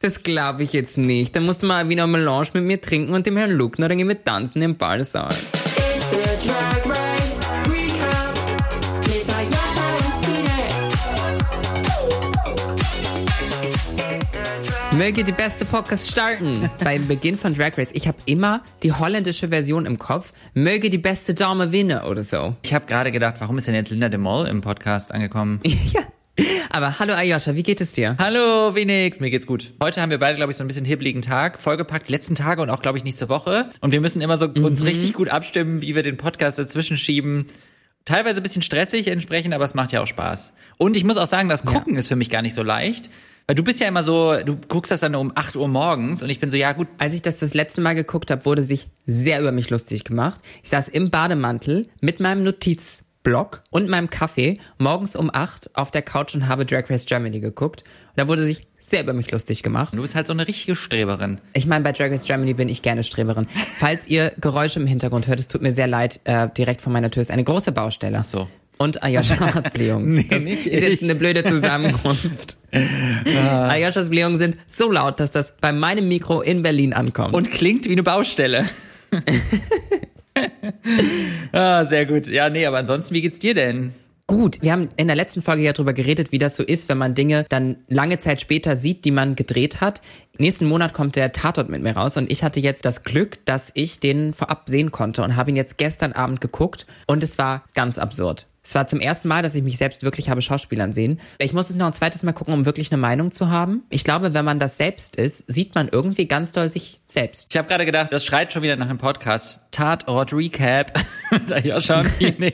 Das glaube ich jetzt nicht. Dann musst du mal wieder Melange mit mir trinken und dem Herrn Luckner, dann gehen wir tanzen im Ballsaal. Möge die beste Podcast starten. Beim Beginn von Drag Race. Ich habe immer die holländische Version im Kopf. Möge die beste Dame winnen oder so. Ich habe gerade gedacht, warum ist denn jetzt Linda de Mol im Podcast angekommen? ja. Aber hallo Ayosha, wie geht es dir? Hallo Phoenix, mir geht's gut. Heute haben wir beide, glaube ich, so ein bisschen hibbeligen Tag, vollgepackt, letzten Tage und auch, glaube ich, nächste Woche. Und wir müssen immer so uns richtig gut abstimmen, wie wir den Podcast dazwischen schieben. Teilweise ein bisschen stressig entsprechend, aber es macht ja auch Spaß. Und ich muss auch sagen, das Gucken ist für mich gar nicht so leicht. Weil du bist ja immer so, du guckst das dann um 8 Uhr morgens und ich bin so, ja gut, Als ich das das letzte Mal geguckt habe, wurde sich sehr über mich lustig gemacht. Ich saß im Bademantel mit meinem Notizblock und meinem Kaffee morgens um 8 auf der Couch und habe Drag Race Germany geguckt. Und da wurde sich sehr über mich lustig gemacht. du bist halt so eine richtige Streberin. Ich meine, bei Drag Race Germany bin ich gerne Streberin. Falls ihr Geräusche im Hintergrund hört, es tut mir sehr leid, äh, direkt vor meiner Tür ist eine große Baustelle. Ach so. Und Ayosha hat Blähungen. Nee, das nicht ist jetzt eine blöde Zusammenkunft. Ayoshas Blähungen sind so laut, dass das bei meinem Mikro in Berlin ankommt. Und klingt wie eine Baustelle. ah, sehr gut. Ja, nee, aber ansonsten, wie geht's dir denn? Gut, wir haben in der letzten Folge ja drüber geredet, wie das so ist, wenn man Dinge dann lange Zeit später sieht, die man gedreht hat. Nächsten Monat kommt der Tatort mit mir raus und ich hatte jetzt das Glück, dass ich den vorab sehen konnte und habe ihn jetzt gestern Abend geguckt und es war ganz absurd. Es war zum ersten Mal, dass ich mich selbst wirklich habe Schauspielern sehen. Ich muss es noch ein zweites Mal gucken, um wirklich eine Meinung zu haben. Ich glaube, wenn man das selbst ist, sieht man irgendwie ganz doll sich selbst. Ich habe gerade gedacht, das schreit schon wieder nach einem Podcast. Tatort Recap. da ja schon äh,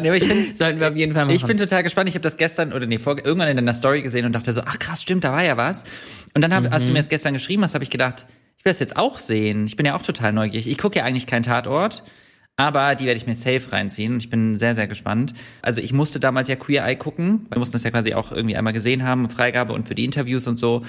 nee, aber ich find's, Sollten wir auf jeden Fall machen. Ich bin total gespannt. Ich habe das gestern oder nee, vor, irgendwann in deiner Story gesehen und dachte so, ach krass, stimmt, da war ja was. Und dann hab, hast du mir das gestern geschrieben, hast habe ich gedacht, ich will das jetzt auch sehen. Ich bin ja auch total neugierig. Ich gucke ja eigentlich keinen Tatort. Aber die werde ich mir safe reinziehen und ich bin sehr, sehr gespannt. Also ich musste damals ja Queer Eye gucken. Wir mussten das ja quasi auch irgendwie einmal gesehen haben, Freigabe und für die Interviews und so.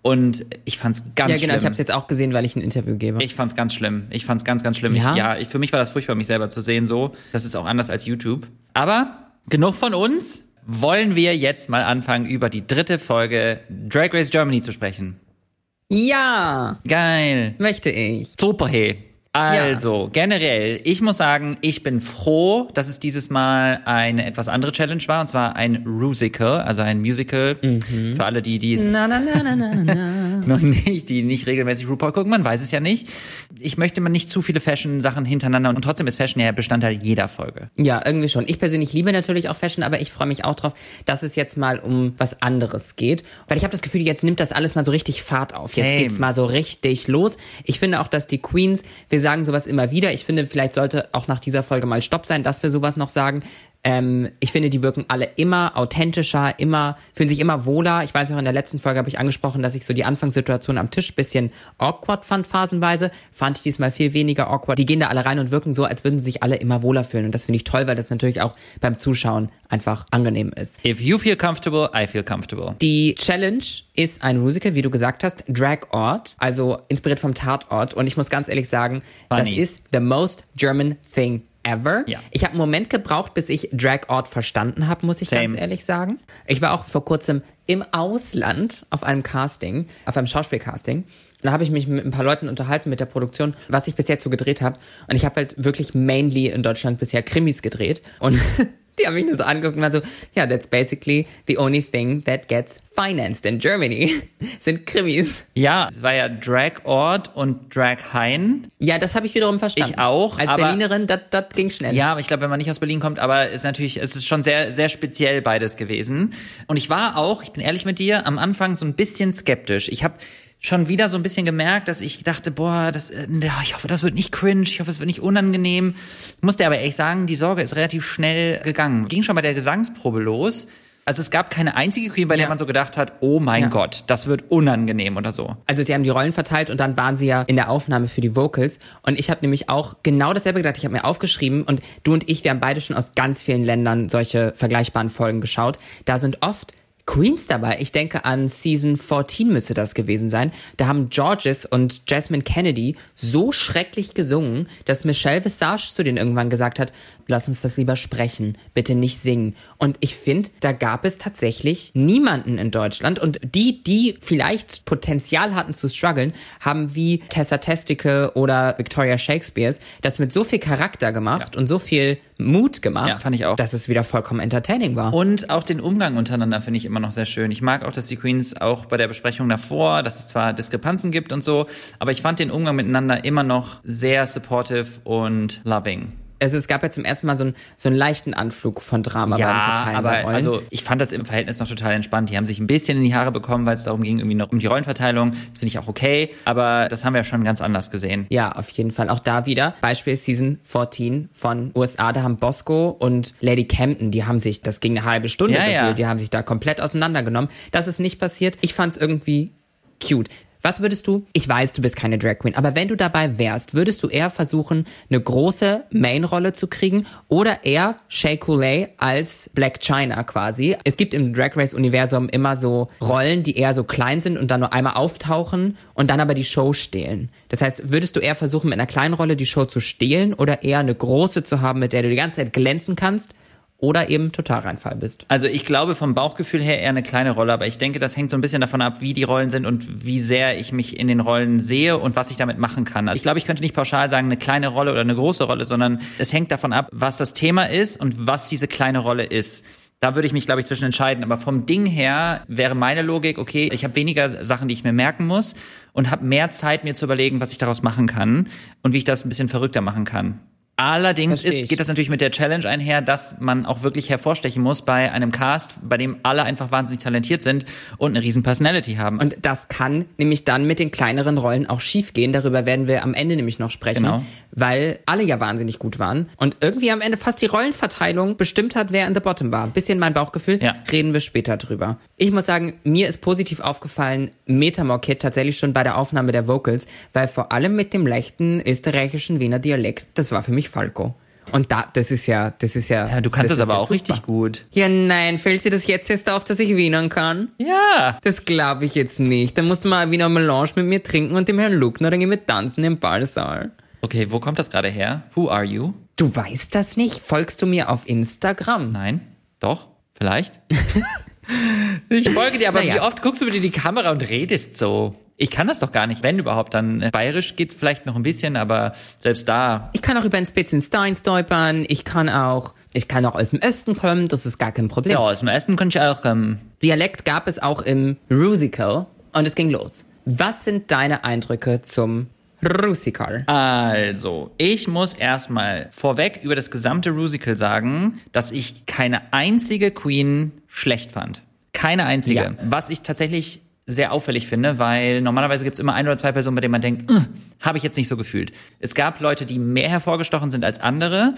Und ich fand's ganz ja, genau, schlimm. ich habe es jetzt auch gesehen, weil ich ein Interview gebe. Ich fand's ganz schlimm. Ich fand's ganz, ganz schlimm. Ja? Ich, ja, ich, für mich war das furchtbar, mich selber zu sehen so. Das ist auch anders als YouTube. Aber genug von uns. Wollen wir jetzt mal anfangen, über die dritte Folge Drag Race Germany zu sprechen? ja, Geil. möchte ich. Super, hey. Also, generell, ich muss sagen, ich bin froh, dass es dieses Mal eine etwas andere Challenge war, und zwar ein Rusical, also ein Musical. Für alle, die dies Na, na, na, na, na, noch nicht, die nicht regelmäßig RuPaul gucken, man weiß es ja nicht. Ich möchte mal nicht zu viele Fashion-Sachen hintereinander und trotzdem ist Fashion ja Bestandteil jeder Folge. Ja, irgendwie schon. Ich persönlich liebe natürlich auch Fashion, aber ich freue mich auch drauf, dass es jetzt mal um was anderes geht. Weil ich habe das Gefühl, jetzt nimmt das alles mal so richtig Fahrt auf. Jetzt Same. geht's mal so richtig los. Ich finde auch, dass die Queens, wir sagen sowas immer wieder. Ich finde, vielleicht sollte auch nach dieser Folge mal Stopp sein, dass wir sowas noch sagen. Ähm, ich finde, die wirken alle immer authentischer, immer, fühlen sich immer wohler. Ich weiß auch, in der letzten Folge habe ich angesprochen, dass ich so die Anfangssituation am Tisch bisschen awkward fand, phasenweise. Fand ich diesmal viel weniger awkward. Die gehen da alle rein und wirken so, als würden sie sich alle immer wohler fühlen. Und das finde ich toll, weil das natürlich auch beim Zuschauen einfach angenehm ist. If you feel comfortable, I feel comfortable. Die Challenge ist ein Musical, wie du gesagt hast, Drag Ort, also inspiriert vom Tatort. Und ich muss ganz ehrlich sagen, das Funny. ist the most German thing ever. Ja. Ich habe einen Moment gebraucht, bis ich Drag Ort verstanden habe, muss ich Same. ganz ehrlich sagen. Ich war auch vor kurzem im Ausland auf einem Casting, auf einem Schauspielcasting. Da habe ich mich mit ein paar Leuten unterhalten mit der Produktion, was ich bis jetzt so gedreht habe. Und ich habe halt wirklich mainly in Deutschland bisher Krimis gedreht. Und die haben mich nur so angeguckt und waren so, ja, that's basically the only thing that gets financed in Germany, sind Krimis. Ja, es war ja Drag Ort und Drag Hain. Ja, das habe ich wiederum verstanden. Ich auch, Als aber- Berlinerin, das ging schnell. Ja, aber ich glaube, wenn man nicht aus Berlin kommt, aber ist natürlich, es ist schon sehr, sehr speziell beides gewesen. Und ich war auch, ich bin ehrlich mit dir, am Anfang so ein bisschen skeptisch. Ich habe schon wieder so ein bisschen gemerkt, dass ich dachte, boah, das, äh, ja, ich hoffe, das wird nicht cringe, ich hoffe, es wird nicht unangenehm. Musste aber ehrlich sagen, die Sorge ist relativ schnell gegangen. Ging schon bei der Gesangsprobe los. Also es gab keine einzige Queen, bei der Ja. man so gedacht hat, oh mein Ja. Gott, das wird unangenehm oder so. Also sie haben die Rollen verteilt und dann waren sie ja in der Aufnahme für die Vocals. Und ich habe nämlich auch genau dasselbe gedacht. Ich habe mir aufgeschrieben und du und ich, wir haben beide schon aus ganz vielen Ländern solche vergleichbaren Folgen geschaut. Da sind oft Queens dabei. Ich denke an Season 14 müsste das gewesen sein. Da haben Georges und Jasmine Kennedy so schrecklich gesungen, dass Michelle Visage zu denen irgendwann gesagt hat, lass uns das lieber sprechen, bitte nicht singen. Und ich finde, da gab es tatsächlich niemanden in Deutschland und die, die vielleicht Potenzial hatten zu strugglen, haben wie Tessa Testicle oder Victoria Shakespeares das mit so viel Charakter gemacht und so viel Mut gemacht, Ja, fand ich auch. dass es wieder vollkommen entertaining war. Und auch den Umgang untereinander finde ich immer noch sehr schön. Ich mag auch, dass die Queens auch bei der Besprechung davor, dass es zwar Diskrepanzen gibt und so, aber ich fand den Umgang miteinander immer noch sehr supportive und loving. Also es gab ja zum ersten Mal so einen, so einen leichten Anflug von Drama beim Ja, Verteilen aber also ich fand das im Verhältnis noch total entspannt. Die haben sich ein bisschen in die Haare bekommen, weil es darum ging, irgendwie noch um die Rollenverteilung. Das finde ich auch okay, aber das haben wir ja schon ganz anders gesehen. ja, auf jeden Fall. Auch da wieder. Beispiel Season 14 von USA. Da haben Bosco und Lady Camden, die haben sich, das ging eine halbe Stunde Ja, gefühlt, ja. die haben sich da komplett auseinandergenommen. Das ist nicht passiert. Ich fand es irgendwie cute. Was würdest du? Ich weiß, du bist keine Drag Queen, aber wenn du dabei wärst, würdest du eher versuchen, eine große Main-Rolle zu kriegen oder eher Shea Coulee als Black China quasi? Es gibt im Drag Race-Universum immer so Rollen, die eher so klein sind und dann nur einmal auftauchen und dann aber die Show stehlen. Das heißt, würdest du eher versuchen, mit einer kleinen Rolle die Show zu stehlen oder eher eine große zu haben, mit der du die ganze Zeit glänzen kannst oder eben Totalreinfall bist? Also ich glaube vom Bauchgefühl her eher eine kleine Rolle, aber ich denke, das hängt so ein bisschen davon ab, wie die Rollen sind und wie sehr ich mich in den Rollen sehe und was ich damit machen kann. Also ich glaube, ich könnte nicht pauschal sagen, eine kleine Rolle oder eine große Rolle, sondern es hängt davon ab, was das Thema ist und was diese kleine Rolle ist. Da würde ich mich, glaube ich, zwischen entscheiden. Aber vom Ding her wäre meine Logik, okay, ich habe weniger Sachen, die ich mir merken muss und habe mehr Zeit, mir zu überlegen, was ich daraus machen kann und wie ich das ein bisschen verrückter machen kann. Allerdings ist, geht das natürlich mit der Challenge einher, dass man auch wirklich hervorstechen muss bei einem Cast, bei dem alle einfach wahnsinnig talentiert sind und eine riesen Personality haben. Und das kann nämlich dann mit den kleineren Rollen auch schiefgehen. Darüber werden wir am Ende nämlich noch sprechen, Genau. weil alle ja wahnsinnig gut waren und irgendwie am Ende fast die Rollenverteilung bestimmt hat, wer in the bottom war. Bisschen mein Bauchgefühl, Ja. reden wir später drüber. Ich muss sagen, mir ist positiv aufgefallen, Metamor Kid tatsächlich schon bei der Aufnahme der Vocals, weil vor allem mit dem leichten österreichischen Wiener Dialekt, das war für mich Falco. Und da, das ist ja, das ist ja. ja, du kannst das, ist aber ja auch super. richtig gut. Ja, nein, fällt dir das jetzt erst auf, dass ich Wienern kann? Ja. Das glaube ich jetzt nicht. Dann musst du mal Wiener Melange mit mir trinken und dem Herrn Luckner, dann gehen wir tanzen im Ballsaal. Okay, wo kommt das gerade her? Who are you? Du weißt das nicht? Folgst du mir auf Instagram? Nein? Doch? Vielleicht? ich folge dir, aber Naja. wie oft guckst du bitte in die Kamera und redest so? Ich kann das doch gar nicht. Wenn überhaupt, dann äh, bayerisch geht's vielleicht noch ein bisschen, aber selbst da. Ich kann auch über den Spitzenstein stolpern. Ich kann auch, ich kann auch aus dem Osten kommen. Das ist gar kein Problem. Ja, aus dem ersten könnte ich auch. Ähm, Dialekt gab es auch im Rusical und es ging los. Was sind deine Eindrücke zum Rusical? Also, ich muss erstmal vorweg über das gesamte Rusical sagen, dass ich keine einzige Queen schlecht fand. Keine einzige. Ja. Was ich tatsächlich sehr auffällig finde, weil normalerweise gibt es immer ein oder zwei Personen, bei denen man denkt, "Ugh, habe ich jetzt nicht so gefühlt. Es gab Leute, die mehr hervorgestochen sind als andere.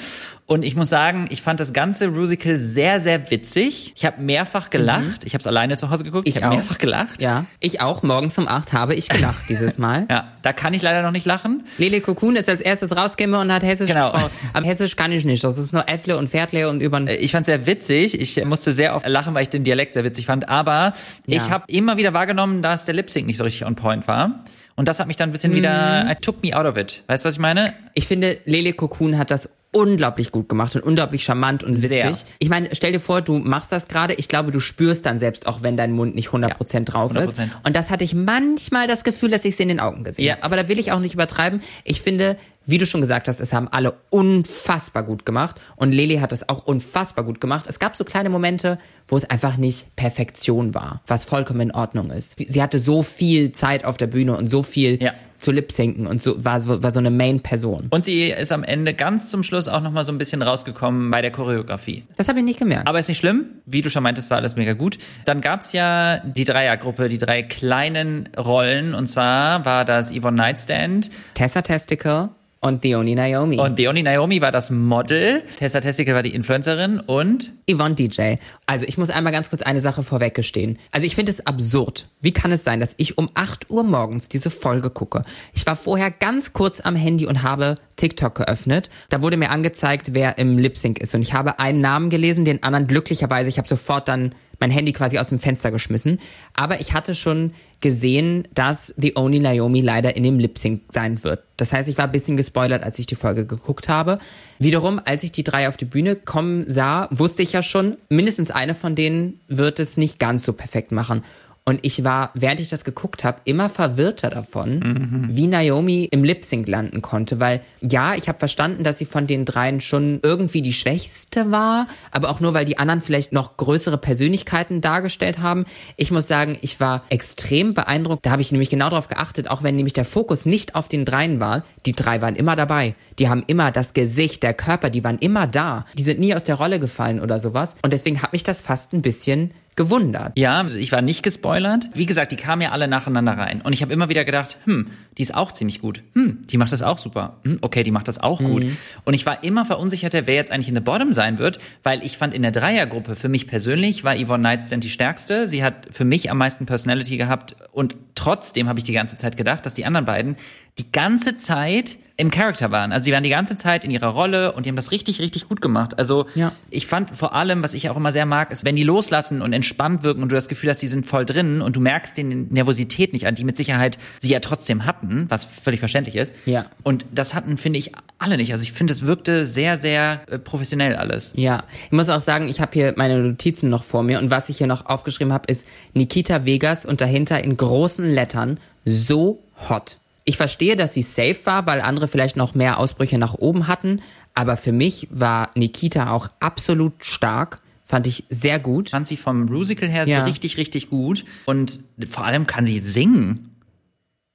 Und ich muss sagen, ich fand das ganze Rusical sehr, sehr witzig. Ich habe mehrfach gelacht. Ich habe es alleine zu Hause geguckt. Ich, Ich habe mehrfach gelacht. Ja, ich auch. Morgens um acht habe ich gelacht dieses Mal. Ja, da kann ich leider noch nicht lachen. Lele Kokun ist als erstes rausgekommen und hat Hessisch Genau. gesprochen. Aber Hessisch kann ich nicht. Das ist nur Äffle und Pferdle und über Ich fand sehr witzig. Ich musste sehr oft lachen, weil ich den Dialekt sehr witzig fand. Aber Ja. ich habe immer wieder wahrgenommen, dass der Lip Sync nicht so richtig on point war. Und das hat mich dann ein bisschen wieder, I took me out of it. Weißt du, was ich meine? Ich finde, Lele Kokun hat das unglaublich gut gemacht und unglaublich charmant und witzig. Sehr. Ich meine, stell dir vor, du machst das gerade. Ich glaube, du spürst dann selbst auch, wenn dein Mund nicht 100% drauf ist. 100%. Und das hatte ich manchmal das Gefühl, dass ich es in den Augen gesehen Ja. habe. Aber da will ich auch nicht übertreiben. Ich finde, wie du schon gesagt hast, es haben alle unfassbar gut gemacht. Und Lele hat das auch unfassbar gut gemacht. Es gab so kleine Momente, wo es einfach nicht Perfektion war, was vollkommen in Ordnung ist. Sie hatte so viel Zeit auf der Bühne und so viel Ja. Zu lip-sinken und so, war, so- war so eine Main-Person. Und sie ist am Ende ganz zum Schluss auch nochmal so ein bisschen rausgekommen bei der Choreografie. Das habe ich nicht gemerkt. Aber ist nicht schlimm. Wie du schon meintest, war alles mega gut. Dann gab's ja die Dreiergruppe, die drei kleinen Rollen. Und zwar war das Yvonne Nightstand, Tessa Testicle und Theoni Naomi. Und Deoni Naomi war das Model, Tessa Testicle war die Influencerin und Yvonne DJ. Also ich muss einmal ganz kurz eine Sache vorweggestehen. Also ich finde es absurd. Wie kann es sein, dass ich um 8 Uhr morgens diese Folge gucke? Ich war vorher ganz kurz am Handy und habe TikTok geöffnet. Da wurde mir angezeigt, wer im Lip Sync ist. Und ich habe einen Namen gelesen, den anderen glücklicherweise. Ich habe sofort dann mein Handy quasi aus dem Fenster geschmissen. Aber ich hatte schon gesehen, dass The Only Naomi leider in dem Lip Sync sein wird. Das heißt, ich war ein bisschen gespoilert, als ich die Folge geguckt habe. Wiederum, als ich die drei auf die Bühne kommen sah, wusste ich ja schon, mindestens eine von denen wird es nicht ganz so perfekt machen. Und ich war, während ich das geguckt habe, immer verwirrter davon, wie Naomi im Lip Sync landen konnte. Weil ja, ich habe verstanden, dass sie von den dreien schon irgendwie die schwächste war, aber auch nur, weil die anderen vielleicht noch größere Persönlichkeiten dargestellt haben. Ich muss sagen, ich war extrem beeindruckt. Da habe ich nämlich genau darauf geachtet, auch wenn nämlich der Fokus nicht auf den dreien war. Die drei waren immer dabei. Die haben immer das Gesicht, der Körper, die waren immer da. Die sind nie aus der Rolle gefallen oder sowas. Und deswegen hat mich das fast ein bisschen gewundert. Ja, ich war nicht gespoilert. Wie gesagt, die kamen ja alle nacheinander rein. Und ich habe immer wieder gedacht, hm, die ist auch ziemlich gut. Hm, die macht das auch super. Hm, okay, die macht das auch gut. Und ich war immer verunsicherter, wer jetzt eigentlich in der Bottom sein wird, weil ich fand in der Dreiergruppe, für mich persönlich, war Yvonne Nightstand die stärkste. Sie hat für mich am meisten Personality gehabt. Und trotzdem habe ich die ganze Zeit gedacht, dass die anderen beiden die ganze Zeit im Charakter waren. Also sie waren die ganze Zeit in ihrer Rolle und die haben das richtig, richtig gut gemacht. Also Ja. ich fand vor allem, was ich auch immer sehr mag, ist, wenn die loslassen und entspannt wirken und du das Gefühl hast, die sind voll drin und du merkst den Nervosität nicht an, die mit Sicherheit sie ja trotzdem hatten, was völlig verständlich ist. Ja. Und das hatten, finde ich, alle nicht. Also ich finde, es wirkte sehr, sehr äh, professionell alles. Ja, ich muss auch sagen, ich habe hier meine Notizen noch vor mir und was ich hier noch aufgeschrieben habe, ist Nikita Vegas und dahinter in großen Lettern so hot. Ich verstehe, dass sie safe war, weil andere vielleicht noch mehr Ausbrüche nach oben hatten, aber für mich war Nikita auch absolut stark, fand ich sehr gut. Fand sie vom Musical her Ja. richtig, richtig gut. Und vor allem kann sie singen.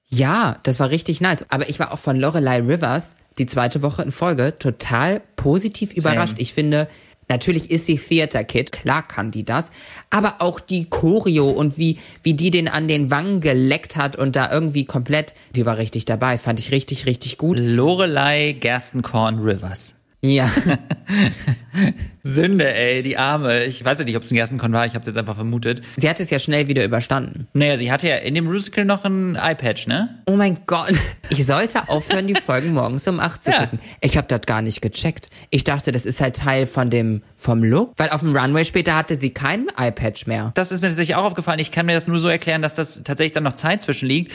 Ja, das war richtig nice. Aber ich war auch von Lorelei Rivers die zweite Woche in Folge total positiv überrascht. Ich finde, natürlich ist sie Theater Kid, klar kann die das, aber auch die Choreo und wie, wie die den an den Wangen geleckt hat und da irgendwie komplett, die war richtig dabei, fand ich richtig, richtig gut. Lorelei Gerstenkorn Rivers. Ja, Sünde, ey, die Arme. Ich weiß ja nicht, ob es ein Gerstenkorn war, ich habe es jetzt einfach vermutet. sie hat es ja schnell wieder überstanden. Naja, sie hatte ja in dem Musical noch ein Eye-Patch, ne? Oh mein Gott, ich sollte aufhören, die Folgen morgens um 8 zu Ja. gucken. Ich habe das gar nicht gecheckt. Ich dachte, das ist halt Teil von dem vom Look, weil auf dem Runway später hatte sie keinen Eyepatch mehr. Das ist mir tatsächlich auch aufgefallen. Ich kann mir das nur so erklären, dass das tatsächlich dann noch Zeit zwischen liegt.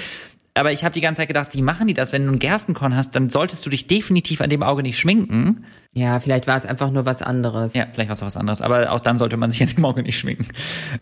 Aber ich habe die ganze Zeit gedacht, wie machen die das? Wenn du einen Gerstenkorn hast, dann solltest du dich definitiv an dem Auge nicht schminken. Ja, vielleicht war es einfach nur was anderes. Ja, vielleicht war es auch was anderes. Aber auch dann sollte man sich an dem Auge nicht schminken.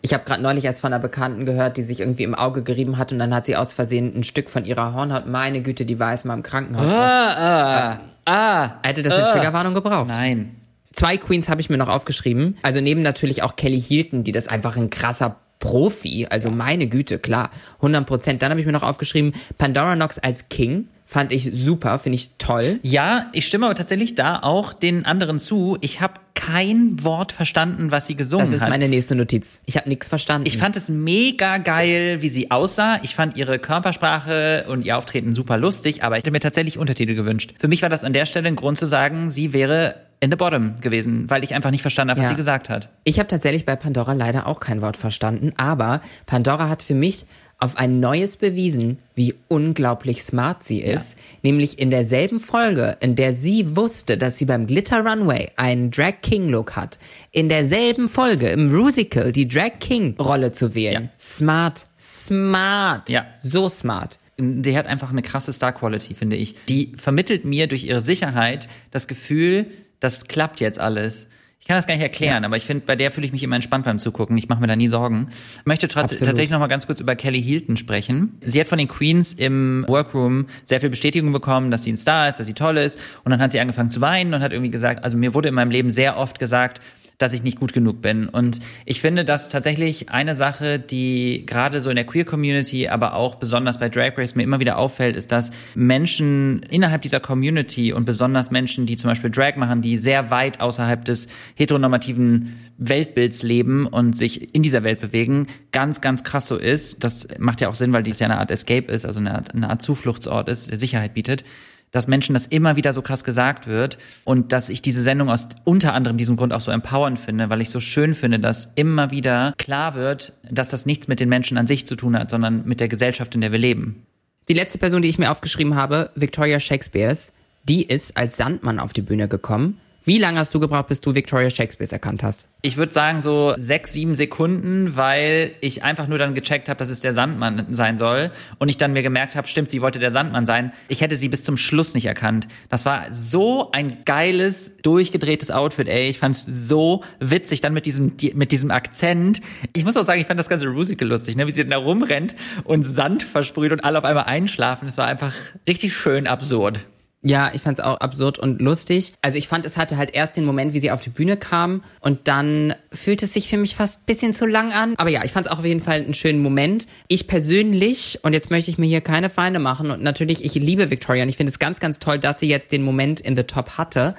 Ich habe gerade neulich erst von einer Bekannten gehört, die sich irgendwie im Auge gerieben hat und dann hat sie aus Versehen ein Stück von ihrer Hornhaut, meine Güte, die war erstmal im Krankenhaus. Ah, ah. Hätte das eine Triggerwarnung gebraucht. Nein. Zwei Queens habe ich mir noch aufgeschrieben. Also neben natürlich auch Kelly Hilton, die das einfach ein krasser Profi, also meine Güte, klar, 100 Prozent. Dann habe ich mir noch aufgeschrieben, Pandora Nox als King, fand ich super, finde ich toll. Ja, ich stimme aber tatsächlich da auch den anderen zu. Ich habe kein Wort verstanden, was sie gesungen Das ist hat. meine nächste Notiz. Ich habe nichts verstanden. Ich fand es mega geil, wie sie aussah. Ich fand ihre Körpersprache und ihr Auftreten super lustig, aber ich hätte mir tatsächlich Untertitel gewünscht. Für mich war das an der Stelle ein Grund zu sagen, sie wäre in the bottom gewesen, weil ich einfach nicht verstanden habe, was Ja. sie gesagt hat. Ich habe tatsächlich bei Pandora leider auch kein Wort verstanden, aber Pandora hat für mich auf ein neues bewiesen, wie unglaublich smart sie ist. Nämlich in derselben Folge, in der sie wusste, dass sie beim Glitter Runway einen Drag King Look hat, in derselben Folge im Musical die Drag King Rolle zu wählen. Ja. Smart, smart. Ja. So smart. Die hat einfach eine krasse Star-Quality, finde ich. Die vermittelt mir durch ihre Sicherheit das Gefühl, das klappt jetzt alles. Ich kann das gar nicht erklären, aber ich finde, bei der fühle ich mich immer entspannt beim Zugucken. Ich mache mir da nie Sorgen. Ich möchte tatsächlich noch mal ganz kurz über Kelly Hilton sprechen. Sie hat von den Queens im Workroom sehr viel Bestätigung bekommen, dass sie ein Star ist, dass sie toll ist. Und dann hat sie angefangen zu weinen und hat irgendwie gesagt, also mir wurde in meinem Leben sehr oft gesagt, dass ich nicht gut genug bin. Und ich finde, das tatsächlich eine Sache, die gerade so in der Queer-Community, aber auch besonders bei Drag Race mir immer wieder auffällt, ist, dass Menschen innerhalb dieser Community und besonders Menschen, die zum Beispiel Drag machen, die sehr weit außerhalb des heteronormativen Weltbilds leben und sich in dieser Welt bewegen, ganz, ganz krass so ist. Das macht ja auch Sinn, weil dies ja eine Art Escape ist, also eine Art, eine Art Zufluchtsort ist, der Sicherheit bietet dass Menschen das immer wieder so krass gesagt wird und dass ich diese Sendung aus unter anderem diesem Grund auch so empowernd finde, weil ich so schön finde, dass immer wieder klar wird, dass das nichts mit den Menschen an sich zu tun hat, sondern mit der Gesellschaft, in der wir leben. Die letzte Person, die ich mir aufgeschrieben habe, Victoria Shakespeares, die ist als Sandmann auf die Bühne gekommen. Wie lange hast du gebraucht, bis du Victoria Shakespeare erkannt hast? Ich würde sagen so sechs, sieben Sekunden, weil ich einfach nur dann gecheckt habe, dass es der Sandmann sein soll. Und ich dann mir gemerkt habe, stimmt, sie wollte der Sandmann sein. Ich hätte sie bis zum Schluss nicht erkannt. Das war so ein geiles, durchgedrehtes Outfit, ey. Ich fand es so witzig, dann mit diesem, die- mit diesem Akzent. Ich muss auch sagen, ich fand das ganze Musical lustig, ne? wie sie da rumrennt und Sand versprüht und alle auf einmal einschlafen. Es war einfach richtig schön absurd. Ja, ich fand's auch absurd und lustig. Also ich fand, es hatte halt erst den Moment, wie sie auf die Bühne kam und dann fühlte es sich für mich fast bisschen zu lang an. Aber ja, ich fand's auch auf jeden Fall einen schönen Moment. Ich persönlich, und jetzt möchte ich mir hier keine Feinde machen und natürlich, ich liebe Victoria und ich finde es ganz, ganz toll, dass sie jetzt den Moment in The Top hatte.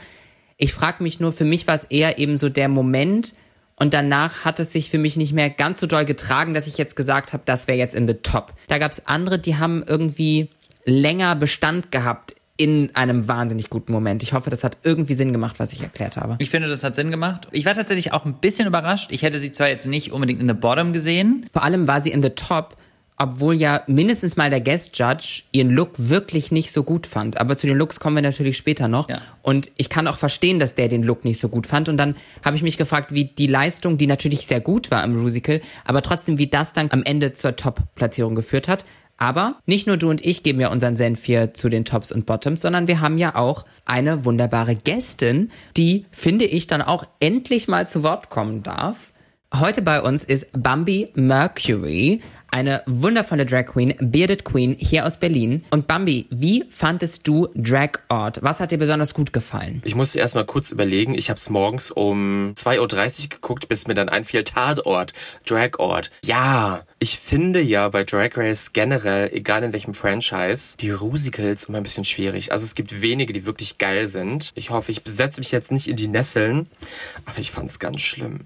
Ich frage mich nur, für mich war es eher eben so der Moment und danach hat es sich für mich nicht mehr ganz so doll getragen, dass ich jetzt gesagt habe, das wäre jetzt in The Top. Da gab es andere, die haben irgendwie länger Bestand gehabt in einem wahnsinnig guten Moment. Ich hoffe, das hat irgendwie Sinn gemacht, was ich erklärt habe. Ich finde, das hat Sinn gemacht. Ich war tatsächlich auch ein bisschen überrascht. Ich hätte sie zwar jetzt nicht unbedingt in The Bottom gesehen. Vor allem war sie in The Top, obwohl ja mindestens mal der Guest Judge ihren Look wirklich nicht so gut fand. Aber zu den Looks kommen wir natürlich später noch. Ja. Und ich kann auch verstehen, dass der den Look nicht so gut fand. Und dann habe ich mich gefragt, wie die Leistung, die natürlich sehr gut war im Musical, aber trotzdem, wie das dann am Ende zur Top-Platzierung geführt hat. Aber nicht nur du und ich geben ja unseren Senf hier zu den Tops und Bottoms, sondern wir haben ja auch eine wunderbare Gästin, die, finde ich, dann auch endlich mal zu Wort kommen darf. Heute bei uns ist Bambi Mercury, eine wundervolle Drag Queen, Bearded Queen hier aus Berlin. Und Bambi, wie fandest du Drag Art? Was hat dir besonders gut gefallen? Ich musste erst mal kurz überlegen. Ich habe es morgens um 2.30 Uhr geguckt, bis mir dann einfiel Tatort, Dragort. Ja, ich finde ja bei Drag Race generell, egal in welchem Franchise, die Rusicals immer ein bisschen schwierig. Also es gibt wenige, die wirklich geil sind. Ich hoffe, ich setze mich jetzt nicht in die Nesseln, aber ich fand es ganz schlimm.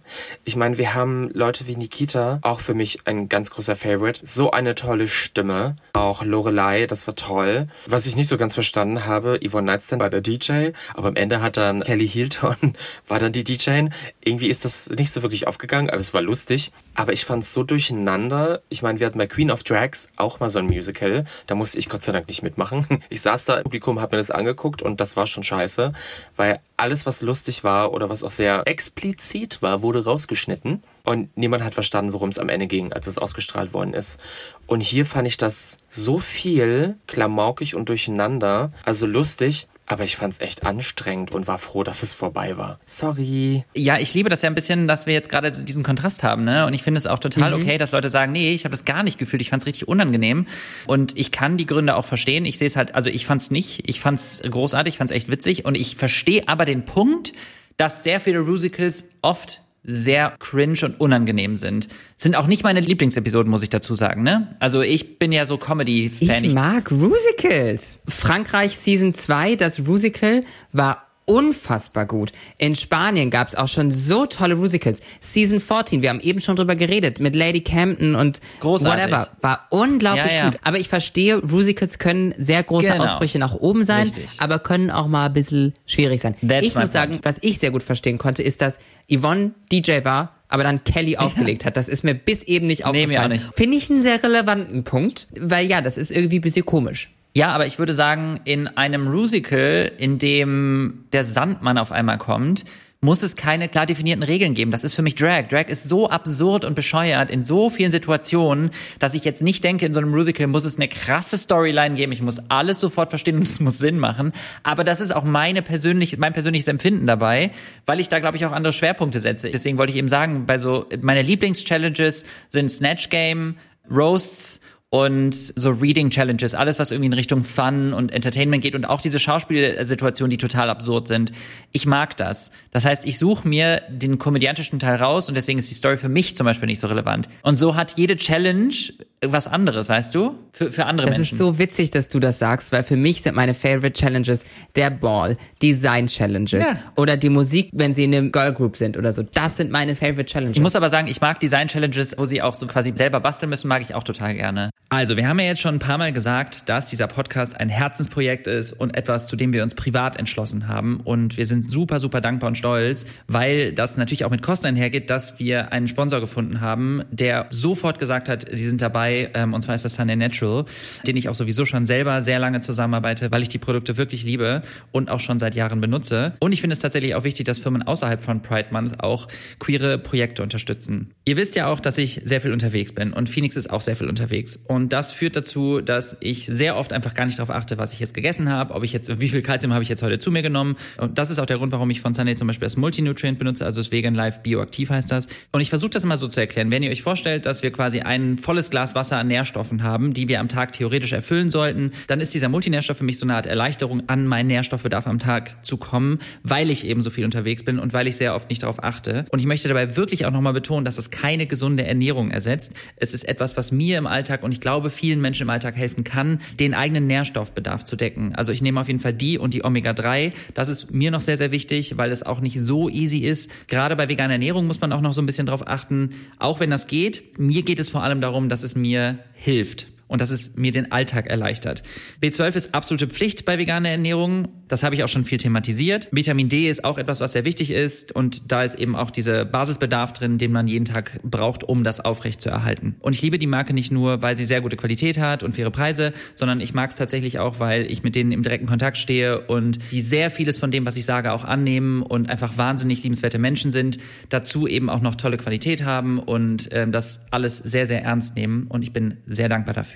Ich meine, wir haben Leute wie Nikita, auch für mich ein ganz großer Favorite. So eine tolle Stimme. Auch Lorelei, das war toll. Was ich nicht so ganz verstanden habe, Yvonne Nightstand war der DJ, aber am Ende hat dann Kelly Hilton, war dann die DJ. Irgendwie ist das nicht so wirklich aufgegangen, aber es war lustig. Aber ich fand es so durcheinander. Ich meine, wir hatten bei Queen of Drags auch mal so ein Musical. Da musste ich Gott sei Dank nicht mitmachen. Ich saß da im Publikum, hab mir das angeguckt und das war schon scheiße, weil alles, was lustig war oder was auch sehr explizit war, wurde rausgeschnitten. Und niemand hat verstanden, worum es am Ende ging, als es ausgestrahlt worden ist. Und hier fand ich das so viel klamaukig und durcheinander, also lustig, aber ich fand's echt anstrengend und war froh, dass es vorbei war. Sorry. Ja, ich liebe das ja ein bisschen, dass wir jetzt gerade diesen Kontrast haben, ne? Und ich finde es auch total okay, dass Leute sagen, nee, ich habe das gar nicht gefühlt, ich fand es richtig unangenehm. Und ich kann die Gründe auch verstehen. Ich sehe es halt, also ich fand es nicht, ich fand es großartig, ich fand es echt witzig. Und ich verstehe aber den Punkt, dass sehr viele Musicals oft sehr cringe und unangenehm sind. Sind auch nicht meine Lieblingsepisoden, muss ich dazu sagen, ne? Also ich bin ja so Comedy-Fan. Ich mag Rusicals. Frankreich Season 2, das Rusical war unfassbar gut. In Spanien gab's auch schon so tolle Musicals. Season 14, wir haben eben schon drüber geredet, mit Lady Campton und Großartig. whatever. War unglaublich Ja, ja. gut. Aber ich verstehe, Musicals können sehr große Genau. Ausbrüche nach oben sein, Richtig. aber können auch mal ein bisschen schwierig sein. That's ich muss sagen, point. was ich sehr gut verstehen konnte, ist, dass Yvonne DJ war, aber dann Kelly aufgelegt hat. Das ist mir bis eben nicht Nee, mir auch aufgefallen. nicht. Finde ich einen sehr relevanten Punkt, weil ja, das ist irgendwie ein bisschen komisch. Ja, aber ich würde sagen, in einem Musical, in dem der Sandmann auf einmal kommt, muss es keine klar definierten Regeln geben. Das ist für mich Drag. Drag ist so absurd und bescheuert in so vielen Situationen, dass ich jetzt nicht denke, in so einem Musical muss es eine krasse Storyline geben. Ich muss alles sofort verstehen und es muss Sinn machen. Aber das ist auch meine persönliche, mein persönliches Empfinden dabei, weil ich da, glaube ich, auch andere Schwerpunkte setze. Deswegen wollte ich eben sagen, bei so, meine Lieblings-Challenges sind Snatch Game, Roasts und so Reading Challenges, alles was irgendwie in Richtung Fun und Entertainment geht und auch diese Schauspielsituationen, die total absurd sind. Ich mag das. Das heißt, ich suche mir den komödiantischen Teil raus und deswegen ist die Story für mich zum Beispiel nicht so relevant. Und so hat jede Challenge was anderes, weißt du? Für, für andere Das Menschen. ist so witzig, dass du das sagst, weil für mich sind meine Favorite Challenges der Ball, Design Challenges Ja. oder die Musik, wenn sie in einem Girl Group sind oder so. Das sind meine Favorite Challenges. ich muss aber sagen, ich mag Design Challenges, wo sie auch so quasi selber basteln müssen, mag ich auch total gerne. Also, wir haben ja jetzt schon ein paar Mal gesagt, dass dieser Podcast ein Herzensprojekt ist und etwas, zu dem wir uns privat entschlossen haben. Und wir sind super, super dankbar und stolz, weil das natürlich auch mit Kosten einhergeht, dass wir einen Sponsor gefunden haben, der sofort gesagt hat, sie sind dabei, ähm, und zwar ist das Sunday Natural, den ich auch sowieso schon selber sehr lange zusammenarbeite, weil ich die Produkte wirklich liebe und auch schon seit Jahren benutze. Und ich finde es tatsächlich auch wichtig, dass Firmen außerhalb von Pride Month auch queere Projekte unterstützen. Ihr wisst ja auch, dass ich sehr viel unterwegs bin und Phoenix ist auch sehr viel unterwegs. Und das führt dazu, dass ich sehr oft einfach gar nicht darauf achte, was ich jetzt gegessen habe, ob ich jetzt, wie viel Kalzium habe ich jetzt heute zu mir genommen. Und das ist auch der Grund, warum ich von Sunday zum Beispiel das Multinutrient benutze, also das Vegan Life Bioaktiv heißt das. Und ich versuche das immer so zu erklären. Wenn ihr euch vorstellt, dass wir quasi ein volles Glas Wasser an Nährstoffen haben, die wir am Tag theoretisch erfüllen sollten, dann ist dieser Multinährstoff für mich so eine Art Erleichterung, an meinen Nährstoffbedarf am Tag zu kommen, weil ich eben so viel unterwegs bin und weil ich sehr oft nicht darauf achte. Und ich möchte dabei wirklich auch nochmal betonen, dass das keine gesunde Ernährung ersetzt. Es ist etwas, was mir im Alltag und ich glaube vielen Menschen im Alltag helfen kann, den eigenen Nährstoffbedarf zu decken. Also ich nehme auf jeden Fall die und die Omega-3. Das ist mir noch sehr, sehr wichtig, weil es auch nicht so easy ist. Gerade bei veganer Ernährung muss man auch noch so ein bisschen drauf achten. Auch wenn das geht, mir geht es vor allem darum, dass es mir hilft und dass es mir den Alltag erleichtert. B12 ist absolute Pflicht bei veganer Ernährung. Das habe ich auch schon viel thematisiert. Vitamin D ist auch etwas, was sehr wichtig ist und da ist eben auch dieser Basisbedarf drin, den man jeden Tag braucht, um das aufrecht zu erhalten. Und ich liebe die Marke nicht nur, weil sie sehr gute Qualität hat und faire Preise, sondern ich mag es tatsächlich auch, weil ich mit denen im direkten Kontakt stehe und die sehr vieles von dem, was ich sage, auch annehmen und einfach wahnsinnig liebenswerte Menschen sind. Dazu eben auch noch tolle Qualität haben und ähm, das alles sehr, sehr ernst nehmen und ich bin sehr dankbar dafür.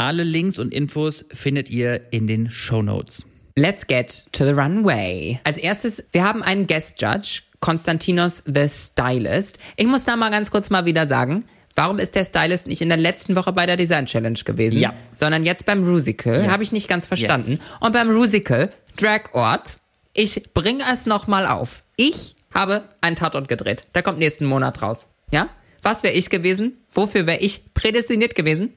Alle Links und Infos findet ihr in den Show Notes. Let's get to the runway. Als erstes, wir haben einen Guest Judge, Konstantinos the Stylist. Ich muss da mal ganz kurz mal wieder sagen, warum ist der Stylist nicht in der letzten Woche bei der Design Challenge gewesen, Ja. sondern jetzt beim Rusical? Yes. Habe ich nicht ganz verstanden. Yes. Und beim Rusical, Dragort, ich bringe es nochmal auf. Ich habe einen Tatort gedreht. Der kommt nächsten Monat raus. Ja? Was wäre ich gewesen? Wofür wäre ich prädestiniert gewesen?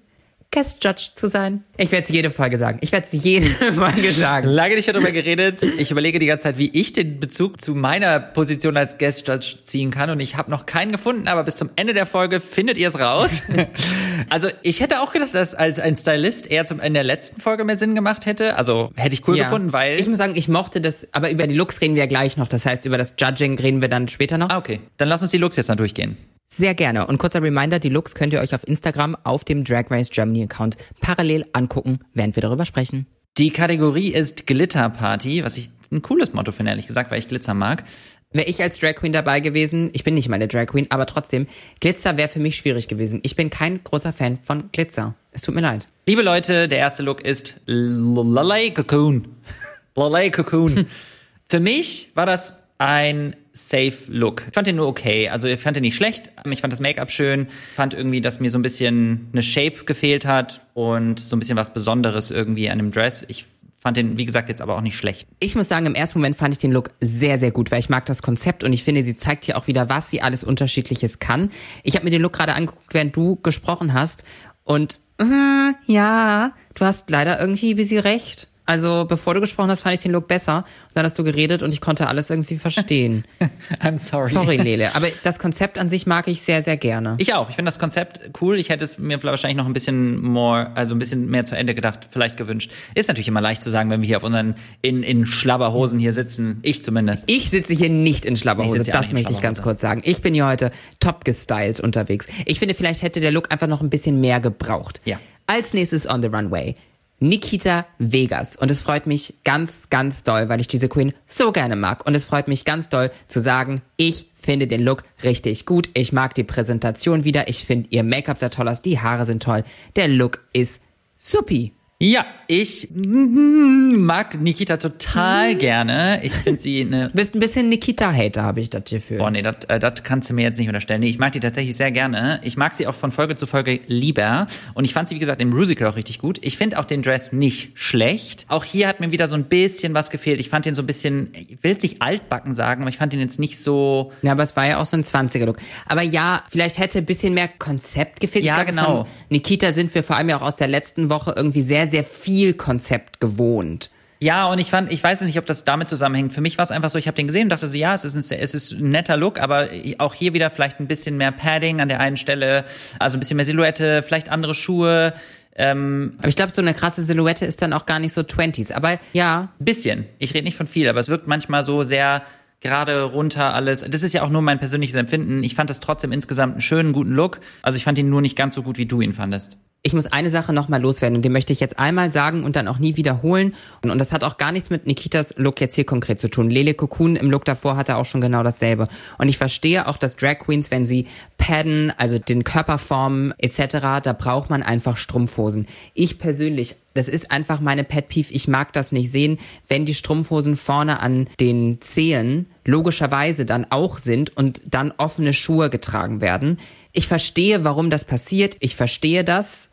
Guest Judge zu sein. Ich werde es jede Folge sagen. Ich werde es jede Folge sagen. Lange nicht darüber geredet. Ich überlege die ganze Zeit, wie ich den Bezug zu meiner Position als Guest Judge ziehen kann und ich habe noch keinen gefunden, aber bis zum Ende der Folge findet ihr es raus. also ich hätte auch gedacht, dass als ein Stylist eher zum in der letzten Folge mehr Sinn gemacht hätte. Also hätte ich cool Ja. gefunden, weil Ich muss sagen, ich mochte das, aber über die Looks reden wir ja gleich noch. Das heißt, über das Judging reden wir dann später noch. Ah, okay. Dann lass uns die Looks jetzt mal durchgehen. Sehr gerne. Und kurzer Reminder, die Looks könnt ihr euch auf Instagram auf dem Drag Race Germany Account parallel angucken, während wir darüber sprechen. Die Kategorie ist Glitter Party, was ich ein cooles Motto finde, ehrlich gesagt, weil ich Glitzer mag. Wäre ich als Drag Queen dabei gewesen, ich bin nicht meine Drag Queen, aber trotzdem, Glitzer wäre für mich schwierig gewesen. Ich bin kein großer Fan von Glitzer. Es tut mir leid. Liebe Leute, der erste Look ist Lalay Cocoon. Lalay Cocoon. Für mich war das ein safe Look. Ich fand den nur okay. Also ich fand den nicht schlecht. Ich fand das Make-up schön. Fand irgendwie, dass mir so ein bisschen eine Shape gefehlt hat und so ein bisschen was Besonderes irgendwie an dem Dress. Ich fand den, wie gesagt, jetzt aber auch nicht schlecht. Ich muss sagen, im ersten Moment fand ich den Look sehr, sehr gut, weil ich mag das Konzept und ich finde, sie zeigt hier auch wieder, was sie alles Unterschiedliches kann. Ich habe mir den Look gerade angeguckt, während du gesprochen hast und mhm, ja, du hast leider irgendwie ein bisschen recht. Also bevor du gesprochen hast, fand ich den Look besser. Und dann hast du geredet und ich konnte alles irgendwie verstehen. I'm sorry. Sorry, Lele. Aber das Konzept an sich mag ich sehr, sehr gerne. Ich auch. Ich finde das Konzept cool. Ich hätte es mir wahrscheinlich noch ein bisschen more, also ein bisschen mehr zu Ende gedacht, vielleicht gewünscht. Ist natürlich immer leicht zu sagen, wenn wir hier auf unseren in, in Schlabberhosen hier sitzen. Ich zumindest. Ich sitze hier nicht in Schlabberhose, auch das möchte ich ganz Schlabberhose. kurz sagen. Ich bin hier heute top gestylt unterwegs. Ich finde, vielleicht hätte der Look einfach noch ein bisschen mehr gebraucht. Ja. Als nächstes on the runway. Nikita Vegas. Und es freut mich ganz, ganz doll, weil ich diese Queen so gerne mag. Und es freut mich ganz doll zu sagen, ich finde den Look richtig gut. Ich mag die Präsentation wieder. Ich finde ihr Make-up sehr toll aus. Die Haare sind toll. Der Look ist supi. Ja, ich mag Nikita total gerne. Ich finde sie eine Du bist ein bisschen Nikita-Hater, habe ich das Gefühl. Boah, nee, das äh, das kannst du mir jetzt nicht unterstellen. Nee, ich mag die tatsächlich sehr gerne. Ich mag sie auch von Folge zu Folge lieber. Und ich fand sie, wie gesagt, im Musical auch richtig gut. Ich finde auch den Dress nicht schlecht. Auch hier hat mir wieder so ein bisschen was gefehlt. Ich fand den so ein bisschen, ich will jetzt nicht altbacken sagen, aber ich fand den jetzt nicht so... Ja, aber es war ja auch so ein 20er-Look. Aber ja, vielleicht hätte ein bisschen mehr Konzept gefehlt. Ja, glaube, genau. Nikita sind wir vor allem ja auch aus der letzten Woche irgendwie sehr, sehr viel Konzept gewohnt. Ja, und ich fand, ich weiß nicht, ob das damit zusammenhängt. Für mich war es einfach so, ich habe den gesehen und dachte so, ja, es ist, ein, es ist ein netter Look, aber auch hier wieder vielleicht ein bisschen mehr Padding an der einen Stelle, also ein bisschen mehr Silhouette, vielleicht andere Schuhe. Ähm, Aber ich glaube, so eine krasse Silhouette ist dann auch gar nicht so 20s. Aber ja, bisschen. Ich rede nicht von viel, aber es wirkt manchmal so sehr gerade runter alles. Das ist ja auch nur mein persönliches Empfinden. Ich fand das trotzdem insgesamt einen schönen, guten Look. Also ich fand ihn nur nicht ganz so gut, wie du ihn fandest. Ich muss eine Sache nochmal loswerden und den möchte ich jetzt einmal sagen und dann auch nie wiederholen. Und, das hat auch gar nichts mit Nikitas Look jetzt hier konkret zu tun. Lele Cocoon im Look davor hatte auch schon genau dasselbe. Und ich verstehe auch, dass Drag Queens, wenn sie padden, also den Körperformen etc., da braucht man einfach Strumpfhosen. Ich persönlich, das ist einfach meine Pet Peeve, ich mag das nicht sehen, wenn die Strumpfhosen vorne an den Zehen logischerweise dann auch sind und dann offene Schuhe getragen werden. Ich verstehe, warum das passiert. Ich verstehe das.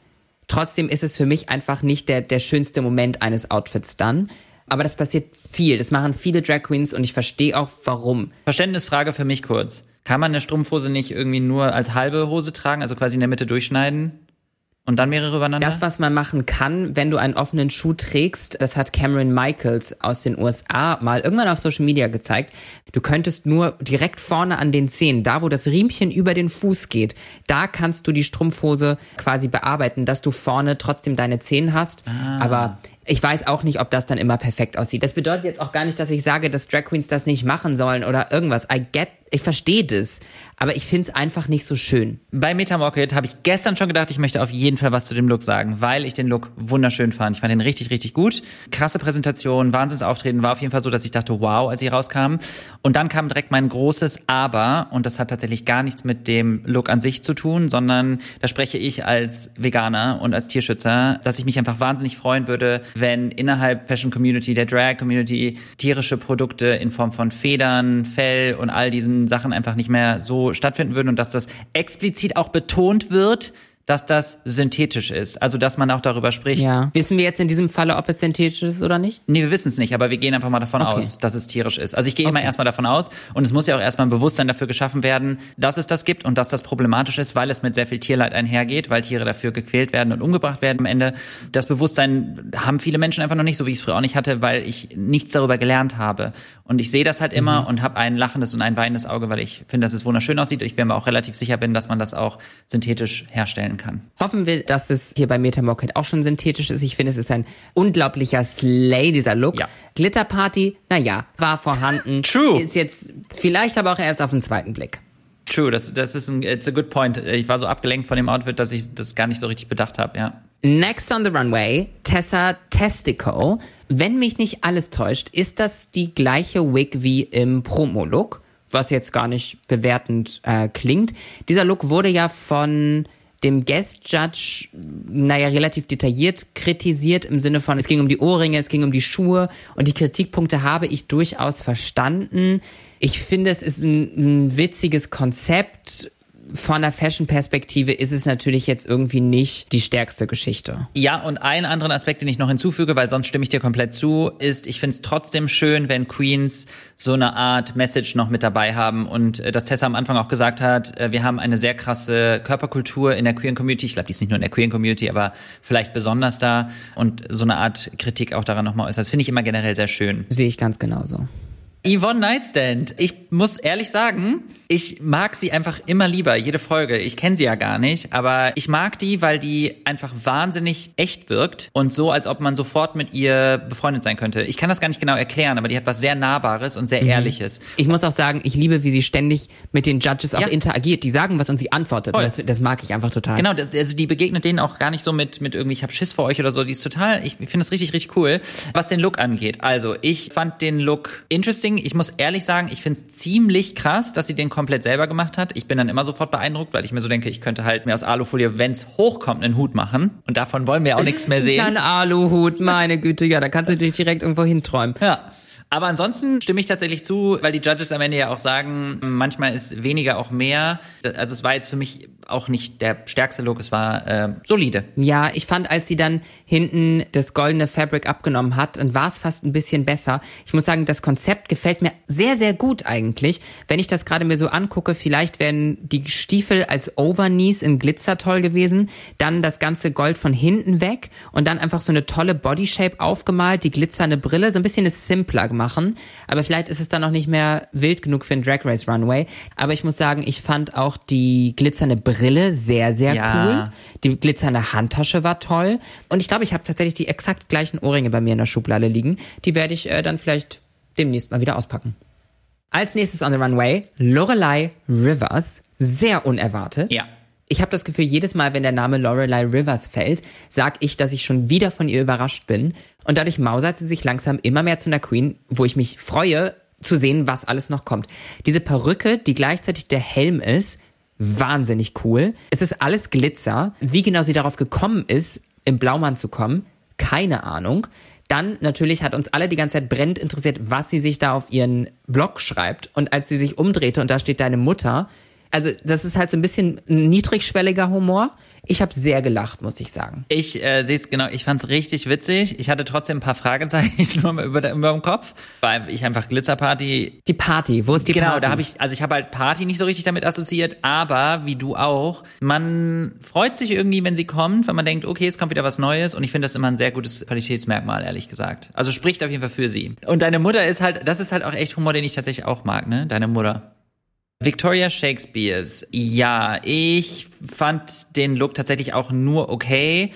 Trotzdem ist es für mich einfach nicht der, der schönste Moment eines Outfits dann. Aber das passiert viel. Das machen viele Drag Queens und ich verstehe auch, warum. Verständnisfrage für mich kurz. Kann man eine Strumpfhose nicht irgendwie nur als halbe Hose tragen, also quasi in der Mitte durchschneiden und dann mehrere übereinander? Das, was man machen kann, wenn du einen offenen Schuh trägst, das hat Cameron Michaels aus den USA mal irgendwann auf Social Media gezeigt. Du könntest nur direkt vorne an den Zehen, da wo das Riemchen über den Fuß geht, da kannst du die Strumpfhose quasi bearbeiten, dass du vorne trotzdem deine Zehen hast. Aber ich weiß auch nicht, ob das dann immer perfekt aussieht. Das bedeutet jetzt auch gar nicht, dass ich sage, dass Drag Queens das nicht machen sollen oder irgendwas. I get, ich verstehe das, aber ich finde es einfach nicht so schön. Bei Metamorphet habe ich gestern schon gedacht, ich möchte auf jeden Fall was zu dem Look sagen, weil ich den Look wunderschön fand. Ich fand den richtig, richtig gut. Krasse Präsentation, Wahnsinnsauftreten, war auf jeden Fall so, dass ich dachte, wow, als ich rauskam. Und dann kam direkt mein großes Aber, und das hat tatsächlich gar nichts mit dem Look an sich zu tun, sondern da spreche ich als Veganer und als Tierschützer, dass ich mich einfach wahnsinnig freuen würde, wenn innerhalb Fashion Community, der Drag Community, tierische Produkte in Form von Federn, Fell und all diesen Sachen einfach nicht mehr so stattfinden würden und dass das explizit auch betont wird, dass das synthetisch ist. Also, dass man auch darüber spricht. Ja. Wissen wir jetzt in diesem Falle, ob es synthetisch ist oder nicht? Nee, wir wissen es nicht, aber wir gehen einfach mal davon Okay. aus, dass es tierisch ist. Also ich gehe immer erstmal davon aus und es muss ja auch erstmal ein Bewusstsein dafür geschaffen werden, dass es das gibt und dass das problematisch ist, weil es mit sehr viel Tierleid einhergeht, weil Tiere dafür gequält werden und umgebracht werden am Ende. Das Bewusstsein haben viele Menschen einfach noch nicht, so wie ich es früher auch nicht hatte, weil ich nichts darüber gelernt habe. Und ich sehe das halt immer und habe ein lachendes und ein weinendes Auge, weil ich finde, dass es wunderschön aussieht. Ich bin mir auch relativ sicher bin, dass man das auch synthetisch herstellen kann. Hoffen wir, dass es hier bei Metamorphet auch schon synthetisch ist. Ich finde, es ist ein unglaublicher Slay, dieser Look. Ja. Glitterparty, naja, war vorhanden. True. Ist jetzt vielleicht aber auch erst auf den zweiten Blick. True, das, das ist ein it's a good point. Ich war so abgelenkt von dem Outfit, dass ich das gar nicht so richtig bedacht habe, ja. Next on the runway, Tessa Testico. Wenn mich nicht alles täuscht, ist das die gleiche Wig wie im Promo-Look, was jetzt gar nicht bewertend äh, klingt. Dieser Look wurde ja von dem Guest Judge, naja, relativ detailliert kritisiert im Sinne von, es ging um die Ohrringe, es ging um die Schuhe und die Kritikpunkte habe ich durchaus verstanden. Ich finde, es ist ein, ein witziges Konzept. Von der Fashion-Perspektive ist es natürlich jetzt irgendwie nicht die stärkste Geschichte. Ja, und einen anderen Aspekt, den ich noch hinzufüge, weil sonst stimme ich dir komplett zu, ist, ich finde es trotzdem schön, wenn Queens so eine Art Message noch mit dabei haben und äh, dass Tessa am Anfang auch gesagt hat, äh, wir haben eine sehr krasse Körperkultur in der queeren Community. Ich glaube, die ist nicht nur in der queeren Community, aber vielleicht besonders da und so eine Art Kritik auch daran nochmal äußert. Das finde ich immer generell sehr schön. Sehe ich ganz genauso. Yvonne Nightstand. Ich muss ehrlich sagen, ich mag sie einfach immer lieber, jede Folge. Ich kenne sie ja gar nicht, aber ich mag die, weil die einfach wahnsinnig echt wirkt und so, als ob man sofort mit ihr befreundet sein könnte. Ich kann das gar nicht genau erklären, aber die hat was sehr Nahbares und sehr Ehrliches. Ich muss auch sagen, ich liebe, wie sie ständig mit den Judges auch Ja. interagiert. Die sagen was und sie antwortet. Das, das mag ich einfach total. Genau, das, also die begegnet denen auch gar nicht so mit, mit irgendwie, ich hab Schiss vor euch oder so. Die ist total, ich finde das richtig, richtig cool. Was den Look angeht. Also, ich fand den Look interesting. Ich muss ehrlich sagen, ich finde es ziemlich krass, dass sie den komplett selber gemacht hat. Ich bin dann immer sofort beeindruckt, weil ich mir so denke, ich könnte halt mir aus Alufolie, wenn's hochkommt, einen Hut machen. Und davon wollen wir auch nichts mehr sehen. Kleiner Aluhut, meine Güte, ja, da kannst du dich direkt irgendwo hinträumen. Ja. Aber ansonsten stimme ich tatsächlich zu, weil die Judges am Ende ja auch sagen, manchmal ist weniger auch mehr. Also es war jetzt für mich auch nicht der stärkste Look, es war äh, solide. Ja, ich fand, als sie dann hinten das goldene Fabric abgenommen hat, dann war es fast ein bisschen besser. Ich muss sagen, das Konzept gefällt mir sehr, sehr gut eigentlich. Wenn ich das gerade mir so angucke, vielleicht wären die Stiefel als Overknees in Glitzer toll gewesen, dann das ganze Gold von hinten weg und dann einfach so eine tolle Bodyshape aufgemalt, die glitzernde Brille, so ein bisschen es simpler gemacht. Machen. Aber vielleicht ist es dann noch nicht mehr wild genug für einen Drag Race Runway. Aber ich muss sagen, ich fand auch die glitzernde Brille sehr, sehr Ja. cool. Die glitzernde Handtasche war toll. Und ich glaube, ich habe tatsächlich die exakt gleichen Ohrringe bei mir in der Schublade liegen. Die werde ich äh, dann vielleicht demnächst mal wieder auspacken. Als nächstes on the Runway, Lorelei Rivers. Sehr unerwartet. Ja. Ich habe das Gefühl, jedes Mal, wenn der Name Lorelei Rivers fällt, sag ich, dass ich schon wieder von ihr überrascht bin. Und dadurch mausert sie sich langsam immer mehr zu einer Queen, wo ich mich freue, zu sehen, was alles noch kommt. Diese Perücke, die gleichzeitig der Helm ist, wahnsinnig cool. Es ist alles Glitzer. Wie genau sie darauf gekommen ist, im Blaumann zu kommen, keine Ahnung. Dann natürlich hat uns alle die ganze Zeit brennend interessiert, was sie sich da auf ihren Blog schreibt. Und als sie sich umdrehte und da steht deine Mutter, also das ist halt so ein bisschen ein niedrigschwelliger Humor. Ich habe sehr gelacht, muss ich sagen. Ich äh, sehe es genau, ich fand es richtig witzig. Ich hatte trotzdem ein paar Fragezeichen nur über, der- über dem Kopf, weil ich einfach Glitzerparty. Die Party, wo ist die genau, Party? da habe ich, also ich habe halt Party nicht so richtig damit assoziiert, aber wie du auch, man freut sich irgendwie, wenn sie kommt, weil man denkt, okay, es kommt wieder was Neues und ich finde das immer ein sehr gutes Qualitätsmerkmal, ehrlich gesagt. Also spricht auf jeden Fall für sie. Und deine Mutter ist halt, das ist halt auch echt Humor, den ich tatsächlich auch mag, ne? Deine Mutter. Victoria Shakespeares. Ja, ich fand den Look tatsächlich auch nur okay.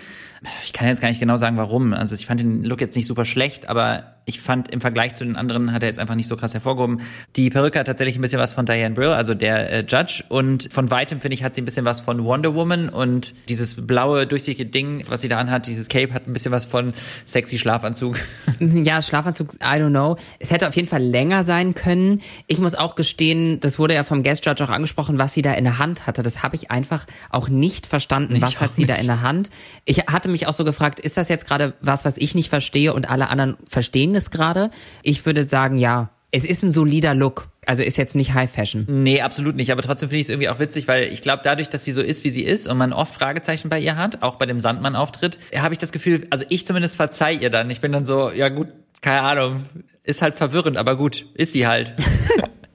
Ich kann jetzt gar nicht genau sagen, warum. Also ich fand den Look jetzt nicht super schlecht, aber ich fand im Vergleich zu den anderen hat er jetzt einfach nicht so krass hervorgehoben. Die Perücke hat tatsächlich ein bisschen was von Diane Brill, also der äh, Judge. Und von weitem, finde ich, hat sie ein bisschen was von Wonder Woman. Und dieses blaue, durchsichtige Ding, was sie da anhat, dieses Cape, hat ein bisschen was von sexy Schlafanzug. Ja, Schlafanzug, I don't know. Es hätte auf jeden Fall länger sein können. Ich muss auch gestehen, das wurde ja vom Guest Judge auch angesprochen, was sie da in der Hand hatte. Das habe ich einfach auch nicht verstanden. was hat sie da nicht. in der Hand? Ich hatte mich auch so gefragt, ist das jetzt gerade was, was ich nicht verstehe und alle anderen verstehen es gerade? Ich würde sagen, ja. Es ist ein solider Look. Also ist jetzt nicht High Fashion. Nee, absolut nicht. Aber trotzdem finde ich es irgendwie auch witzig, weil ich glaube, dadurch, dass sie so ist, wie sie ist und man oft Fragezeichen bei ihr hat, auch bei dem Sandmann-Auftritt, habe ich das Gefühl, also ich zumindest verzeih ihr dann. Ich bin dann so, ja gut, keine Ahnung, ist halt verwirrend, aber gut, ist sie halt.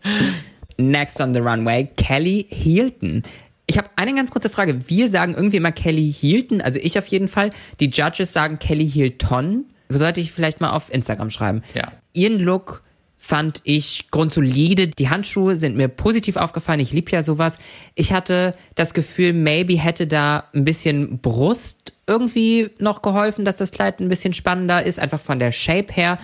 Next on the runway, Kelly Hilton. Ich habe eine ganz kurze Frage. Wir sagen irgendwie immer Kelly Hilton, also ich auf jeden Fall. Die Judges sagen Kelly Hilton. Sollte ich vielleicht mal auf Instagram schreiben. Ja. Ihren Look fand ich grundsolide. Die Handschuhe sind mir positiv aufgefallen. Ich liebe ja sowas. Ich hatte das Gefühl, maybe hätte da ein bisschen Brust irgendwie noch geholfen, dass das Kleid ein bisschen spannender ist, einfach von der Shape her.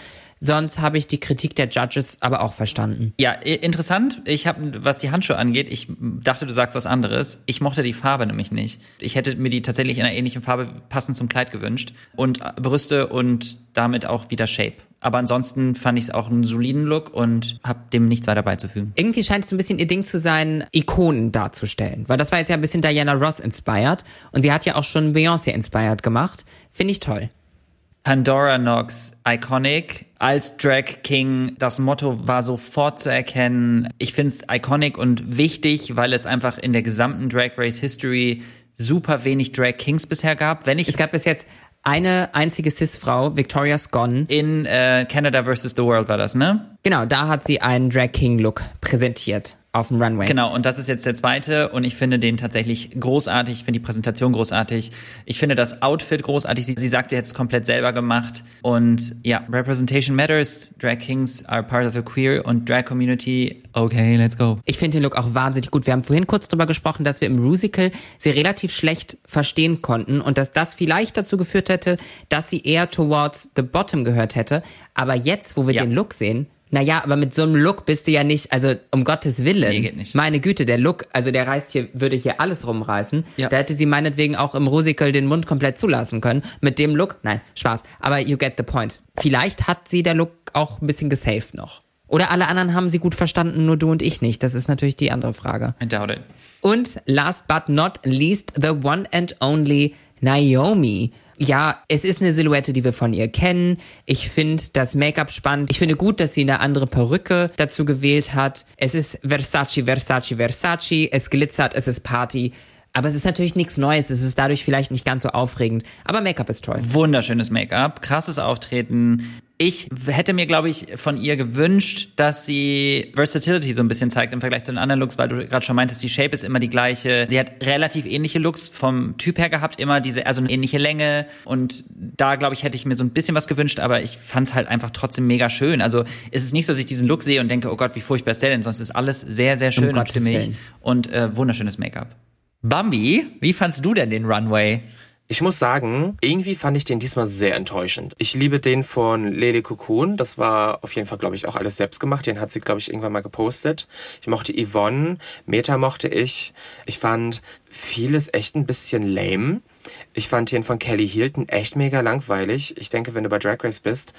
Sonst habe ich die Kritik der Judges aber auch verstanden. Ja, interessant. Ich habe, was die Handschuhe angeht, ich dachte, du sagst was anderes. Ich mochte die Farbe nämlich nicht. Ich hätte mir die tatsächlich in einer ähnlichen Farbe passend zum Kleid gewünscht. Und äh, Brüste und damit auch wieder Shape. Aber ansonsten fand ich es auch einen soliden Look und habe dem nichts weiter beizufügen. irgendwie scheint es so ein bisschen ihr Ding zu sein, Ikonen darzustellen. Weil das war jetzt ja ein bisschen Diana Ross inspired. Und sie hat ja auch schon Beyoncé inspired gemacht. Finde ich toll. Pandora Knox, iconic. Als Drag King, das Motto war sofort zu erkennen. Ich finde es iconic und wichtig, weil es einfach in der gesamten Drag Race History super wenig Drag Kings bisher gab. Wenn ich Es gab bis jetzt eine einzige Cis-Frau, Victoria Scone. in äh, Canada vs. the World war das, ne? Genau, da hat sie einen Drag King-Look präsentiert auf dem Runway. Genau, und das ist jetzt der zweite und ich finde den tatsächlich großartig. Ich finde die Präsentation großartig. Ich finde das Outfit großartig. Sie, sie sagt, sie hat es komplett selber gemacht. Und ja, Representation matters. Drag Kings are part of the queer und Drag Community. Okay, let's go. Ich finde den Look auch wahnsinnig gut. Wir haben vorhin kurz drüber gesprochen, dass wir im Musical sie relativ schlecht verstehen konnten und dass das vielleicht dazu geführt hätte, dass sie eher towards the bottom gehört hätte. Aber jetzt, wo wir Ja. den Look sehen, naja, aber mit so einem Look bist du ja nicht, also um Gottes Willen. Nee, geht nicht. Meine Güte, der Look, also der reißt hier, würde hier alles rumreißen. Ja. Da hätte sie meinetwegen auch im Musical den Mund komplett zulassen können. Mit dem Look, nein, Spaß. Aber you get the point. Vielleicht hat sie der Look auch ein bisschen gesaved noch. Oder alle anderen haben sie gut verstanden, nur du und ich nicht. Das ist natürlich die andere Frage. I doubt it. Und last but not least, the one and only Naomi. Ja, es ist eine Silhouette, die wir von ihr kennen. Ich finde das Make-up spannend. Ich finde gut, dass sie eine andere Perücke dazu gewählt hat. Es ist Versace, Versace, Versace. Es glitzert, es ist Party. Aber es ist natürlich nichts Neues. Es ist dadurch vielleicht nicht ganz so aufregend. Aber Make-up ist toll. Wunderschönes Make-up, krasses Auftreten. Ich hätte mir, glaube ich, von ihr gewünscht, dass sie Versatility so ein bisschen zeigt im Vergleich zu den anderen Looks, weil du gerade schon meintest, die Shape ist immer die gleiche. Sie hat relativ ähnliche Looks vom Typ her gehabt, immer diese, also eine ähnliche Länge. Und da, glaube ich, hätte ich mir so ein bisschen was gewünscht, aber ich fand es halt einfach trotzdem mega schön. Also es ist nicht so, dass ich diesen Look sehe und denke, oh Gott, wie furchtbar ist der denn, sonst ist alles sehr, sehr schön und Gottes stimmig Willen. und äh, wunderschönes Make-up. Bambi, wie fandst du denn den Runway? Ich muss sagen, irgendwie fand ich den diesmal sehr enttäuschend. Ich liebe den von Lele Cocoon. Das war auf jeden Fall, glaube ich, auch alles selbst gemacht. Den hat sie, glaube ich, irgendwann mal gepostet. Ich mochte Yvonne. Meta mochte ich. Ich fand vieles echt ein bisschen lame. Ich fand den von Kelly Hilton echt mega langweilig. Ich denke, wenn du bei Drag Race bist,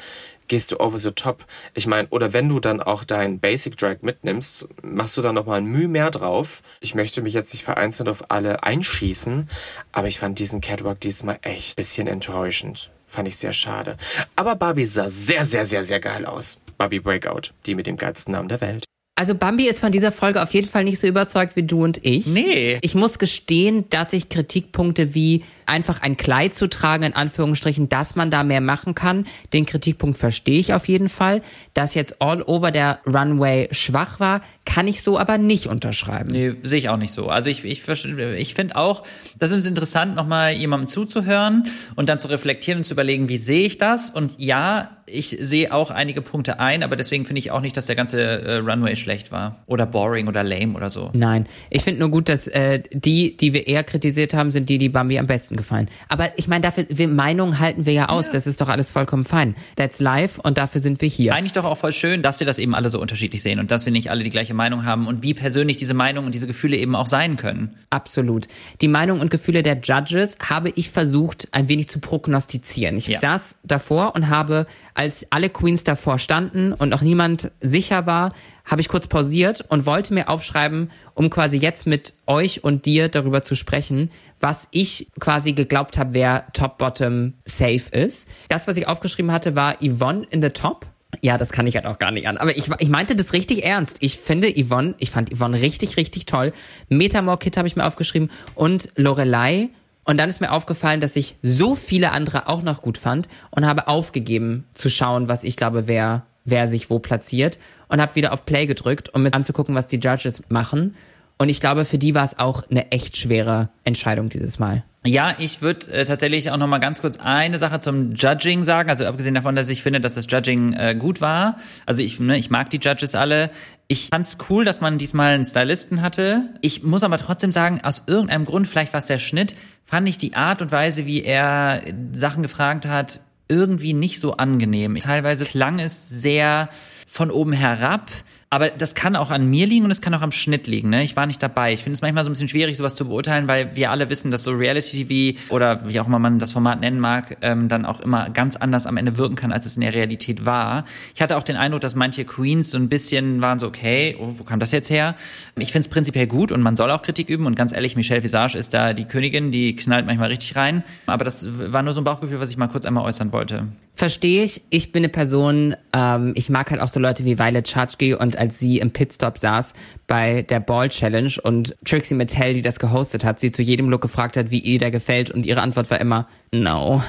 gehst du over the top. Ich meine, oder wenn du dann auch dein Basic Drag mitnimmst, machst du da nochmal ein Mühe mehr drauf. Ich möchte mich jetzt nicht vereinzelt auf alle einschießen, aber ich fand diesen Catwalk diesmal echt ein bisschen enttäuschend. Fand ich sehr schade. Aber Barbie sah sehr, sehr, sehr, sehr geil aus. Barbie Breakout, die mit dem geilsten Namen der Welt. Also Bambi ist von dieser Folge auf jeden Fall nicht so überzeugt wie du und ich. Nee. Ich muss gestehen, dass ich Kritikpunkte wie einfach ein Kleid zu tragen, in Anführungsstrichen, dass man da mehr machen kann, den Kritikpunkt verstehe ich auf jeden Fall. Dass jetzt all over der Runway schwach war, kann ich so aber nicht unterschreiben. Nee, sehe ich auch nicht so. Also ich, ich, ich finde auch, das ist interessant, nochmal jemandem zuzuhören und dann zu reflektieren und zu überlegen, wie sehe ich das? Und ja, ich sehe auch einige Punkte ein, aber deswegen finde ich auch nicht, dass der ganze äh, Runway schlecht war. Oder boring oder lame oder so. Nein, ich finde nur gut, dass äh, die, die wir eher kritisiert haben, sind die, die Bambi am besten gefallen. Aber ich meine, dafür, wir Meinungen halten wir ja aus. Das ist doch alles vollkommen fein. That's life und dafür sind wir hier. Eigentlich doch auch voll schön, dass wir das eben alle so unterschiedlich sehen und dass wir nicht alle die gleiche Meinung haben und wie persönlich diese Meinung und diese Gefühle eben auch sein können. Absolut. Die Meinung und Gefühle der Judges habe ich versucht, ein wenig zu prognostizieren. Ich Ja. saß davor und habe, als alle Queens davor standen und noch niemand sicher war, habe ich kurz pausiert und wollte mir aufschreiben, um quasi jetzt mit euch und dir darüber zu sprechen, was ich quasi geglaubt habe, wer Top-Bottom safe ist. Das, was ich aufgeschrieben hatte, war Yvonne in the Top. Ja, das kann ich halt auch gar nicht an. Aber ich, ich meinte das richtig ernst. Ich finde Yvonne, ich fand Yvonne richtig, richtig toll. Metamor Kid habe ich mir aufgeschrieben und Lorelei. Und dann ist mir aufgefallen, dass ich so viele andere auch noch gut fand und habe aufgegeben zu schauen, was ich glaube, wer, wer sich wo platziert. Und habe wieder auf Play gedrückt, um mit anzugucken, was die Judges machen. Und ich glaube, für die war es auch eine echt schwere Entscheidung dieses Mal. Ja, ich würde äh, tatsächlich auch noch mal ganz kurz eine Sache zum Judging sagen. Also abgesehen davon, dass ich finde, dass das Judging äh, gut war. Also ich, ne, ich mag die Judges alle. Ich fand's cool, dass man diesmal einen Stylisten hatte. Ich muss aber trotzdem sagen, aus irgendeinem Grund, vielleicht war es der Schnitt, fand ich die Art und Weise, wie er Sachen gefragt hat, irgendwie nicht so angenehm. Teilweise klang es sehr von oben herab. Aber das kann auch an mir liegen und es kann auch am Schnitt liegen. Ne? Ich war nicht dabei. Ich finde es manchmal so ein bisschen schwierig, sowas zu beurteilen, weil wir alle wissen, dass so Reality-TV oder wie auch immer man das Format nennen mag, ähm, dann auch immer ganz anders am Ende wirken kann, als es in der Realität war. Ich hatte auch den Eindruck, dass manche Queens so ein bisschen waren so, okay, oh, wo kam das jetzt her? Ich finde es prinzipiell gut und man soll auch Kritik üben. Und ganz ehrlich, Michelle Visage ist da die Königin, die knallt manchmal richtig rein. Aber das war nur so ein Bauchgefühl, was ich mal kurz einmal äußern wollte. Verstehe ich. Ich bin eine Person, ähm, ich mag halt auch so Leute wie Violet Chachki und als sie im Pitstop saß bei der Ball Challenge und Trixie Mattel, die das gehostet hat, sie zu jedem Look gefragt hat, wie ihr der gefällt und ihre Antwort war immer no.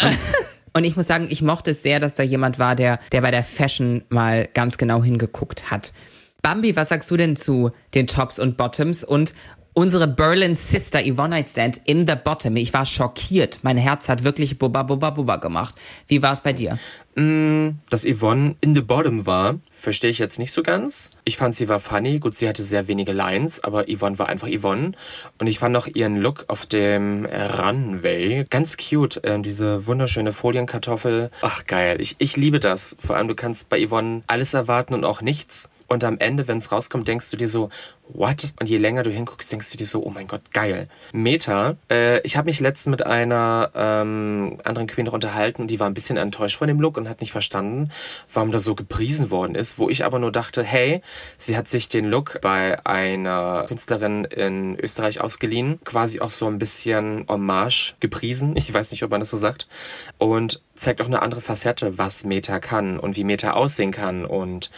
Und, und ich muss sagen, ich mochte es sehr, dass da jemand war, der, der bei der Fashion mal ganz genau hingeguckt hat. Bambi, was sagst du denn zu den Tops und Bottoms und unsere Berlin Sister Yvonne Nightstand in the Bottom? Ich war schockiert. Mein Herz hat wirklich bubba bubba bubba gemacht. Wie war es bei dir? Dass Yvonne in the bottom war, verstehe ich jetzt nicht so ganz. Ich fand, sie war funny. Gut, sie hatte sehr wenige Lines, aber Yvonne war einfach Yvonne. Und ich fand auch ihren Look auf dem Runway ganz cute. Ähm, diese wunderschöne Folienkartoffel. Ach, geil. Ich, ich liebe das. Vor allem, du kannst bei Yvonne alles erwarten und auch nichts. Und am Ende, wenn es rauskommt, denkst du dir so, what? Und je länger du hinguckst, denkst du dir so, oh mein Gott, geil. Meta, äh, ich habe mich letztens mit einer ähm, anderen Queen noch unterhalten und die war ein bisschen enttäuscht von dem Look und hat nicht verstanden, warum das so gepriesen worden ist. Wo ich aber nur dachte, hey, sie hat sich den Look bei einer Künstlerin in Österreich ausgeliehen, quasi auch so ein bisschen Hommage gepriesen. Ich weiß nicht, ob man das so sagt. Und zeigt auch eine andere Facette, was Meta kann und wie Meta aussehen kann und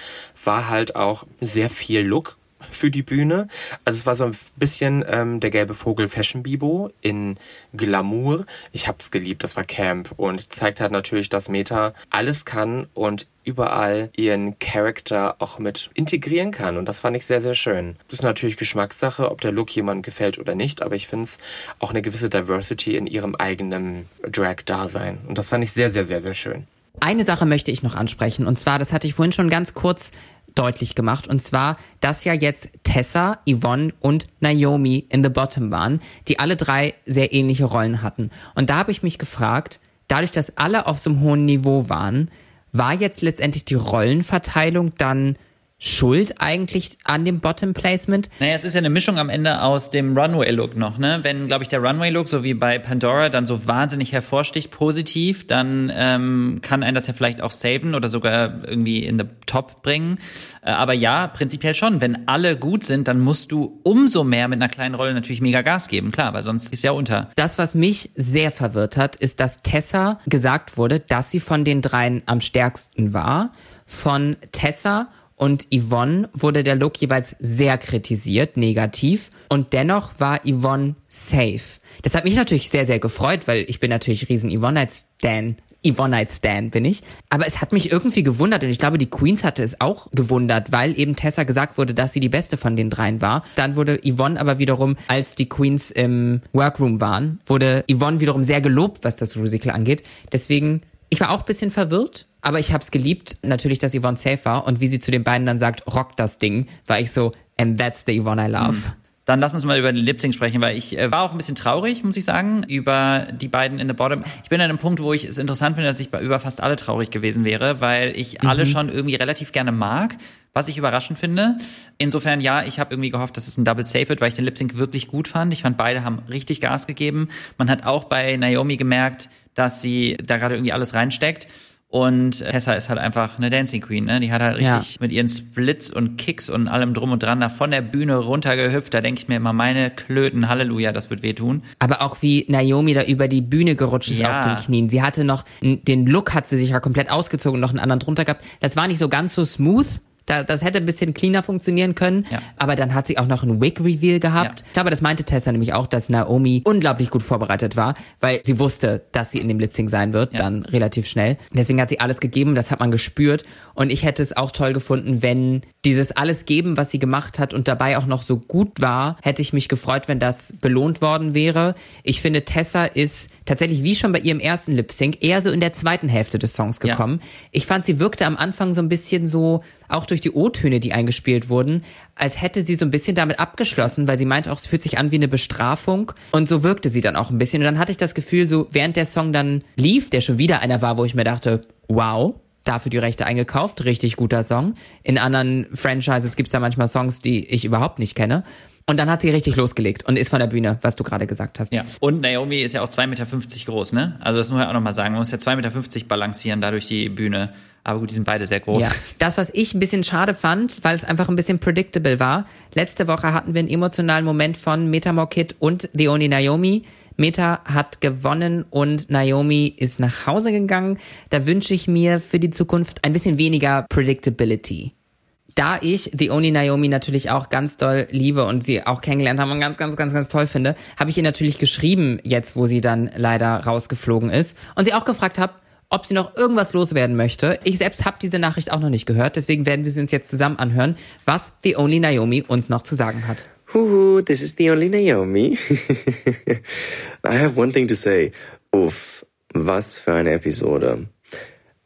war halt auch sehr viel Look für die Bühne. Also es war so ein bisschen ähm, der gelbe Vogel Fashion Bibo in Glamour. Ich hab's geliebt, das war Camp und zeigt halt natürlich, dass Meta alles kann und überall ihren Charakter auch mit integrieren kann. Und das fand ich sehr, sehr schön. Das ist natürlich Geschmackssache, ob der Look jemandem gefällt oder nicht, aber ich finde es auch eine gewisse Diversity in ihrem eigenen Drag-Dasein. Und das fand ich sehr, sehr, sehr, sehr schön. Eine Sache möchte ich noch ansprechen und zwar, das hatte ich vorhin schon ganz kurz deutlich gemacht und zwar, dass ja jetzt Tessa, Yvonne und Naomi in The Bottom waren, die alle drei sehr ähnliche Rollen hatten. Und da habe ich mich gefragt, dadurch, dass alle auf so einem hohen Niveau waren, war jetzt letztendlich die Rollenverteilung dann schuld eigentlich an dem Bottom Placement? Naja, es ist ja eine Mischung am Ende aus dem Runway-Look noch, ne? Wenn, glaube ich, der Runway-Look, so wie bei Pandora, dann so wahnsinnig hervorsticht, positiv, dann ähm, kann einen das ja vielleicht auch saven oder sogar irgendwie in the Top bringen. Äh, aber ja, prinzipiell schon. Wenn alle gut sind, dann musst du umso mehr mit einer kleinen Rolle natürlich mega Gas geben, klar, weil sonst ist ja unter. Das, was mich sehr verwirrt hat, ist, dass Tessa gesagt wurde, dass sie von den dreien am stärksten war. Von Tessa und Yvonne wurde der Look jeweils sehr kritisiert, negativ. Und dennoch war Yvonne safe. Das hat mich natürlich sehr, sehr gefreut, weil ich bin natürlich riesen Yvonne-Stan. Yvonne-Stan bin ich. Aber es hat mich irgendwie gewundert und ich glaube, die Queens hatte es auch gewundert, weil eben Tessa gesagt wurde, dass sie die beste von den dreien war. Dann wurde Yvonne aber wiederum, als die Queens im Workroom waren, wurde Yvonne wiederum sehr gelobt, was das Musical angeht. Deswegen, ich war auch ein bisschen verwirrt, aber ich habe es geliebt, natürlich, dass Yvonne safe war und wie sie zu den beiden dann sagt, rock das Ding, war ich so, and that's the Yvonne I love. Dann lass uns mal über den Lip Sync sprechen, weil ich äh, war auch ein bisschen traurig, muss ich sagen, über die beiden in the Bottom. Ich bin an einem Punkt, wo ich es interessant finde, dass ich bei über fast alle traurig gewesen wäre, weil ich alle schon irgendwie relativ gerne mag, was ich überraschend finde. Insofern ja, ich habe irgendwie gehofft, dass es ein Double Safe wird, weil ich den Lip Sync wirklich gut fand. Ich fand beide haben richtig Gas gegeben. Man hat auch bei Naomi gemerkt, dass sie da gerade irgendwie alles reinsteckt. Und Tessa ist halt einfach eine Dancing Queen, ne? Die hat halt Ja. richtig mit ihren Splits und Kicks und allem drum und dran da von der Bühne runtergehüpft. Da denke ich mir immer, meine Klöten, Halleluja, das wird wehtun. Aber auch wie Naomi da über die Bühne gerutscht ist Ja. auf den Knien. Sie hatte noch, den Look hat sie sich ja komplett ausgezogen und noch einen anderen drunter gehabt. Das war nicht so ganz so smooth. Da, das hätte ein bisschen cleaner funktionieren können. Ja. Aber dann hat sie auch noch einen Wig-Reveal gehabt. Ja. Ich glaube, das meinte Tessa nämlich auch, dass Naomi unglaublich gut vorbereitet war, weil sie wusste, dass sie in dem Lip-Sync sein wird, Ja. dann relativ schnell. Deswegen hat sie alles gegeben, das hat man gespürt. Und ich hätte es auch toll gefunden, wenn dieses alles geben, was sie gemacht hat und dabei auch noch so gut war, hätte ich mich gefreut, wenn das belohnt worden wäre. Ich finde, Tessa ist tatsächlich wie schon bei ihrem ersten Lip-Sync eher so in der zweiten Hälfte des Songs gekommen. Ich fand, sie wirkte am Anfang so ein bisschen so, auch durch die O-Töne, die eingespielt wurden, als hätte sie so ein bisschen damit abgeschlossen, weil sie meinte auch, es fühlt sich an wie eine Bestrafung. Und so wirkte sie dann auch ein bisschen. Und dann hatte ich das Gefühl, so während der Song dann lief, der schon wieder einer war, wo ich mir dachte, wow, dafür die Rechte eingekauft, richtig guter Song. In anderen Franchises gibt's da manchmal Songs, die ich überhaupt nicht kenne. Und dann hat sie richtig losgelegt und ist von der Bühne, was du gerade gesagt hast. Ja. Und Naomi ist ja auch 2,50 Meter groß, ne? Also das muss man auch nochmal sagen. Man muss ja 2,50 Meter balancieren da durch die Bühne. Aber gut, die sind beide sehr groß. Ja. Das, was ich ein bisschen schade fand, weil es einfach ein bisschen predictable war. Letzte Woche hatten wir einen emotionalen Moment von Meta Mokit und The Only Naomi. Meta hat gewonnen und Naomi ist nach Hause gegangen. Da wünsche ich mir für die Zukunft ein bisschen weniger Predictability. Da ich The Only Naomi natürlich auch ganz doll liebe und sie auch kennengelernt habe und ganz, ganz, ganz, ganz toll finde, habe ich ihr natürlich geschrieben, jetzt wo sie dann leider rausgeflogen ist und sie auch gefragt habe, ob sie noch irgendwas loswerden möchte. Ich selbst habe diese Nachricht auch noch nicht gehört, deswegen werden wir sie uns jetzt zusammen anhören, was The Only Naomi uns noch zu sagen hat. Huhu, this is the only Naomi. I have one thing to say. Uff, was für eine Episode.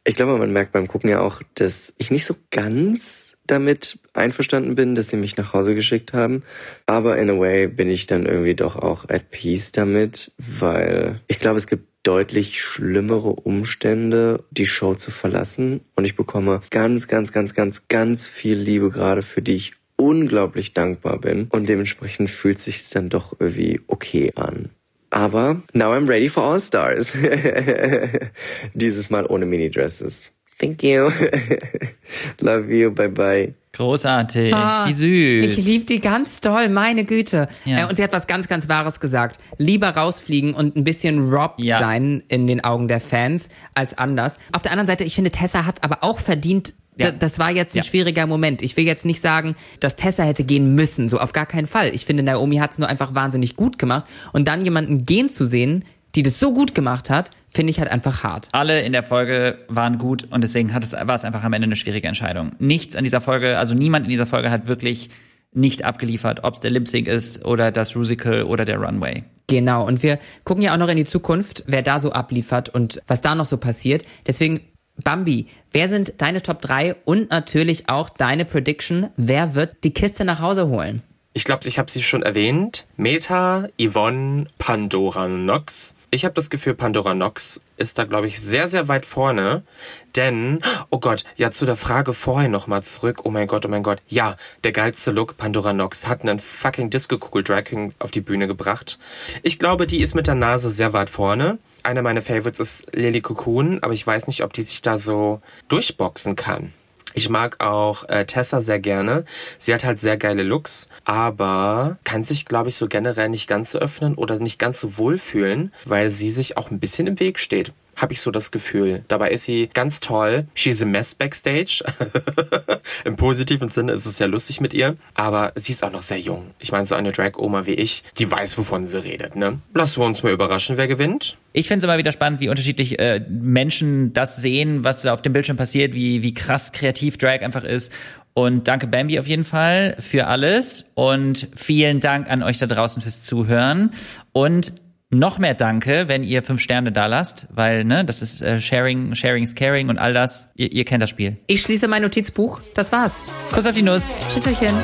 Ich glaube, man merkt beim Gucken ja auch, dass ich nicht so ganz damit einverstanden bin, dass sie mich nach Hause geschickt haben. Aber in a way bin ich dann irgendwie doch auch at peace damit, weil ich glaube, es gibt deutlich schlimmere Umstände, die Show zu verlassen. Und ich bekomme ganz, ganz, ganz, ganz, ganz viel Liebe gerade, für die ich unglaublich dankbar bin. Und dementsprechend fühlt sich dann doch irgendwie okay an. Aber now I'm ready for All Stars. Dieses Mal ohne Mini-Dresses. Thank you. Love you. Bye bye. Großartig. Ah, Wie süß. Ich liebe die ganz doll, meine Güte. Ja. Äh, Und sie hat was ganz, ganz Wahres gesagt. Lieber rausfliegen und ein bisschen Rob Ja. sein in den Augen der Fans als anders. Auf der anderen Seite, ich finde, Tessa hat aber auch verdient, Ja. Da- Das war jetzt ein Ja. schwieriger Moment. Ich will jetzt nicht sagen, dass Tessa hätte gehen müssen, so auf gar keinen Fall. Ich finde, Naomi hat es nur einfach wahnsinnig gut gemacht. Und dann jemanden gehen zu sehen, die das so gut gemacht hat, finde ich halt einfach hart. Alle in der Folge waren gut und deswegen hat es, war es einfach am Ende eine schwierige Entscheidung. Nichts an dieser Folge, also niemand in dieser Folge hat wirklich nicht abgeliefert, ob es der Lip Sync ist oder das Rusical oder der Runway. Genau. Und wir gucken ja auch noch in die Zukunft, wer da so abliefert und was da noch so passiert. Deswegen, Bambi, wer sind deine Top 3 und natürlich auch deine Prediction, wer wird die Kiste nach Hause holen? Ich glaube, ich habe sie schon erwähnt. Meta, Yvonne, Pandora Nox. Ich habe das Gefühl, Pandora Nox ist da, glaube ich, sehr, sehr weit vorne. Denn, oh Gott, ja, zu der Frage vorher nochmal zurück. Oh mein Gott, oh mein Gott. Ja, der geilste Look, Pandora Nox, hat einen fucking Disco-Kugel Drag King auf die Bühne gebracht. Ich glaube, die ist mit der Nase sehr weit vorne. Einer meiner Favorites ist Lily Cocoon, aber ich weiß nicht, ob die sich da so durchboxen kann. Ich mag auch äh, Tessa sehr gerne. Sie hat halt sehr geile Looks, aber kann sich, glaube ich, so generell nicht ganz so öffnen oder nicht ganz so wohlfühlen, weil sie sich auch ein bisschen im Weg steht. Habe ich so das Gefühl. Dabei ist sie ganz toll. She's a mess backstage. Im positiven Sinne ist es sehr lustig mit ihr. Aber sie ist auch noch sehr jung. Ich meine, so eine Drag-Oma wie ich, die weiß, wovon sie redet, ne? Lassen wir uns mal überraschen, wer gewinnt. Ich finde es immer wieder spannend, wie unterschiedlich äh, Menschen das sehen, was auf dem Bildschirm passiert, wie, wie krass kreativ Drag einfach ist. Und danke Bambi auf jeden Fall für alles. Und vielen Dank an euch da draußen fürs Zuhören. Und noch mehr Danke, wenn ihr fünf Sterne da lasst, weil, ne, das ist äh, Sharing, Sharing is Caring und all das. Ihr, ihr kennt das Spiel. Ich schließe mein Notizbuch. Das war's. Kuss auf die Nuss. Tschüsselchen.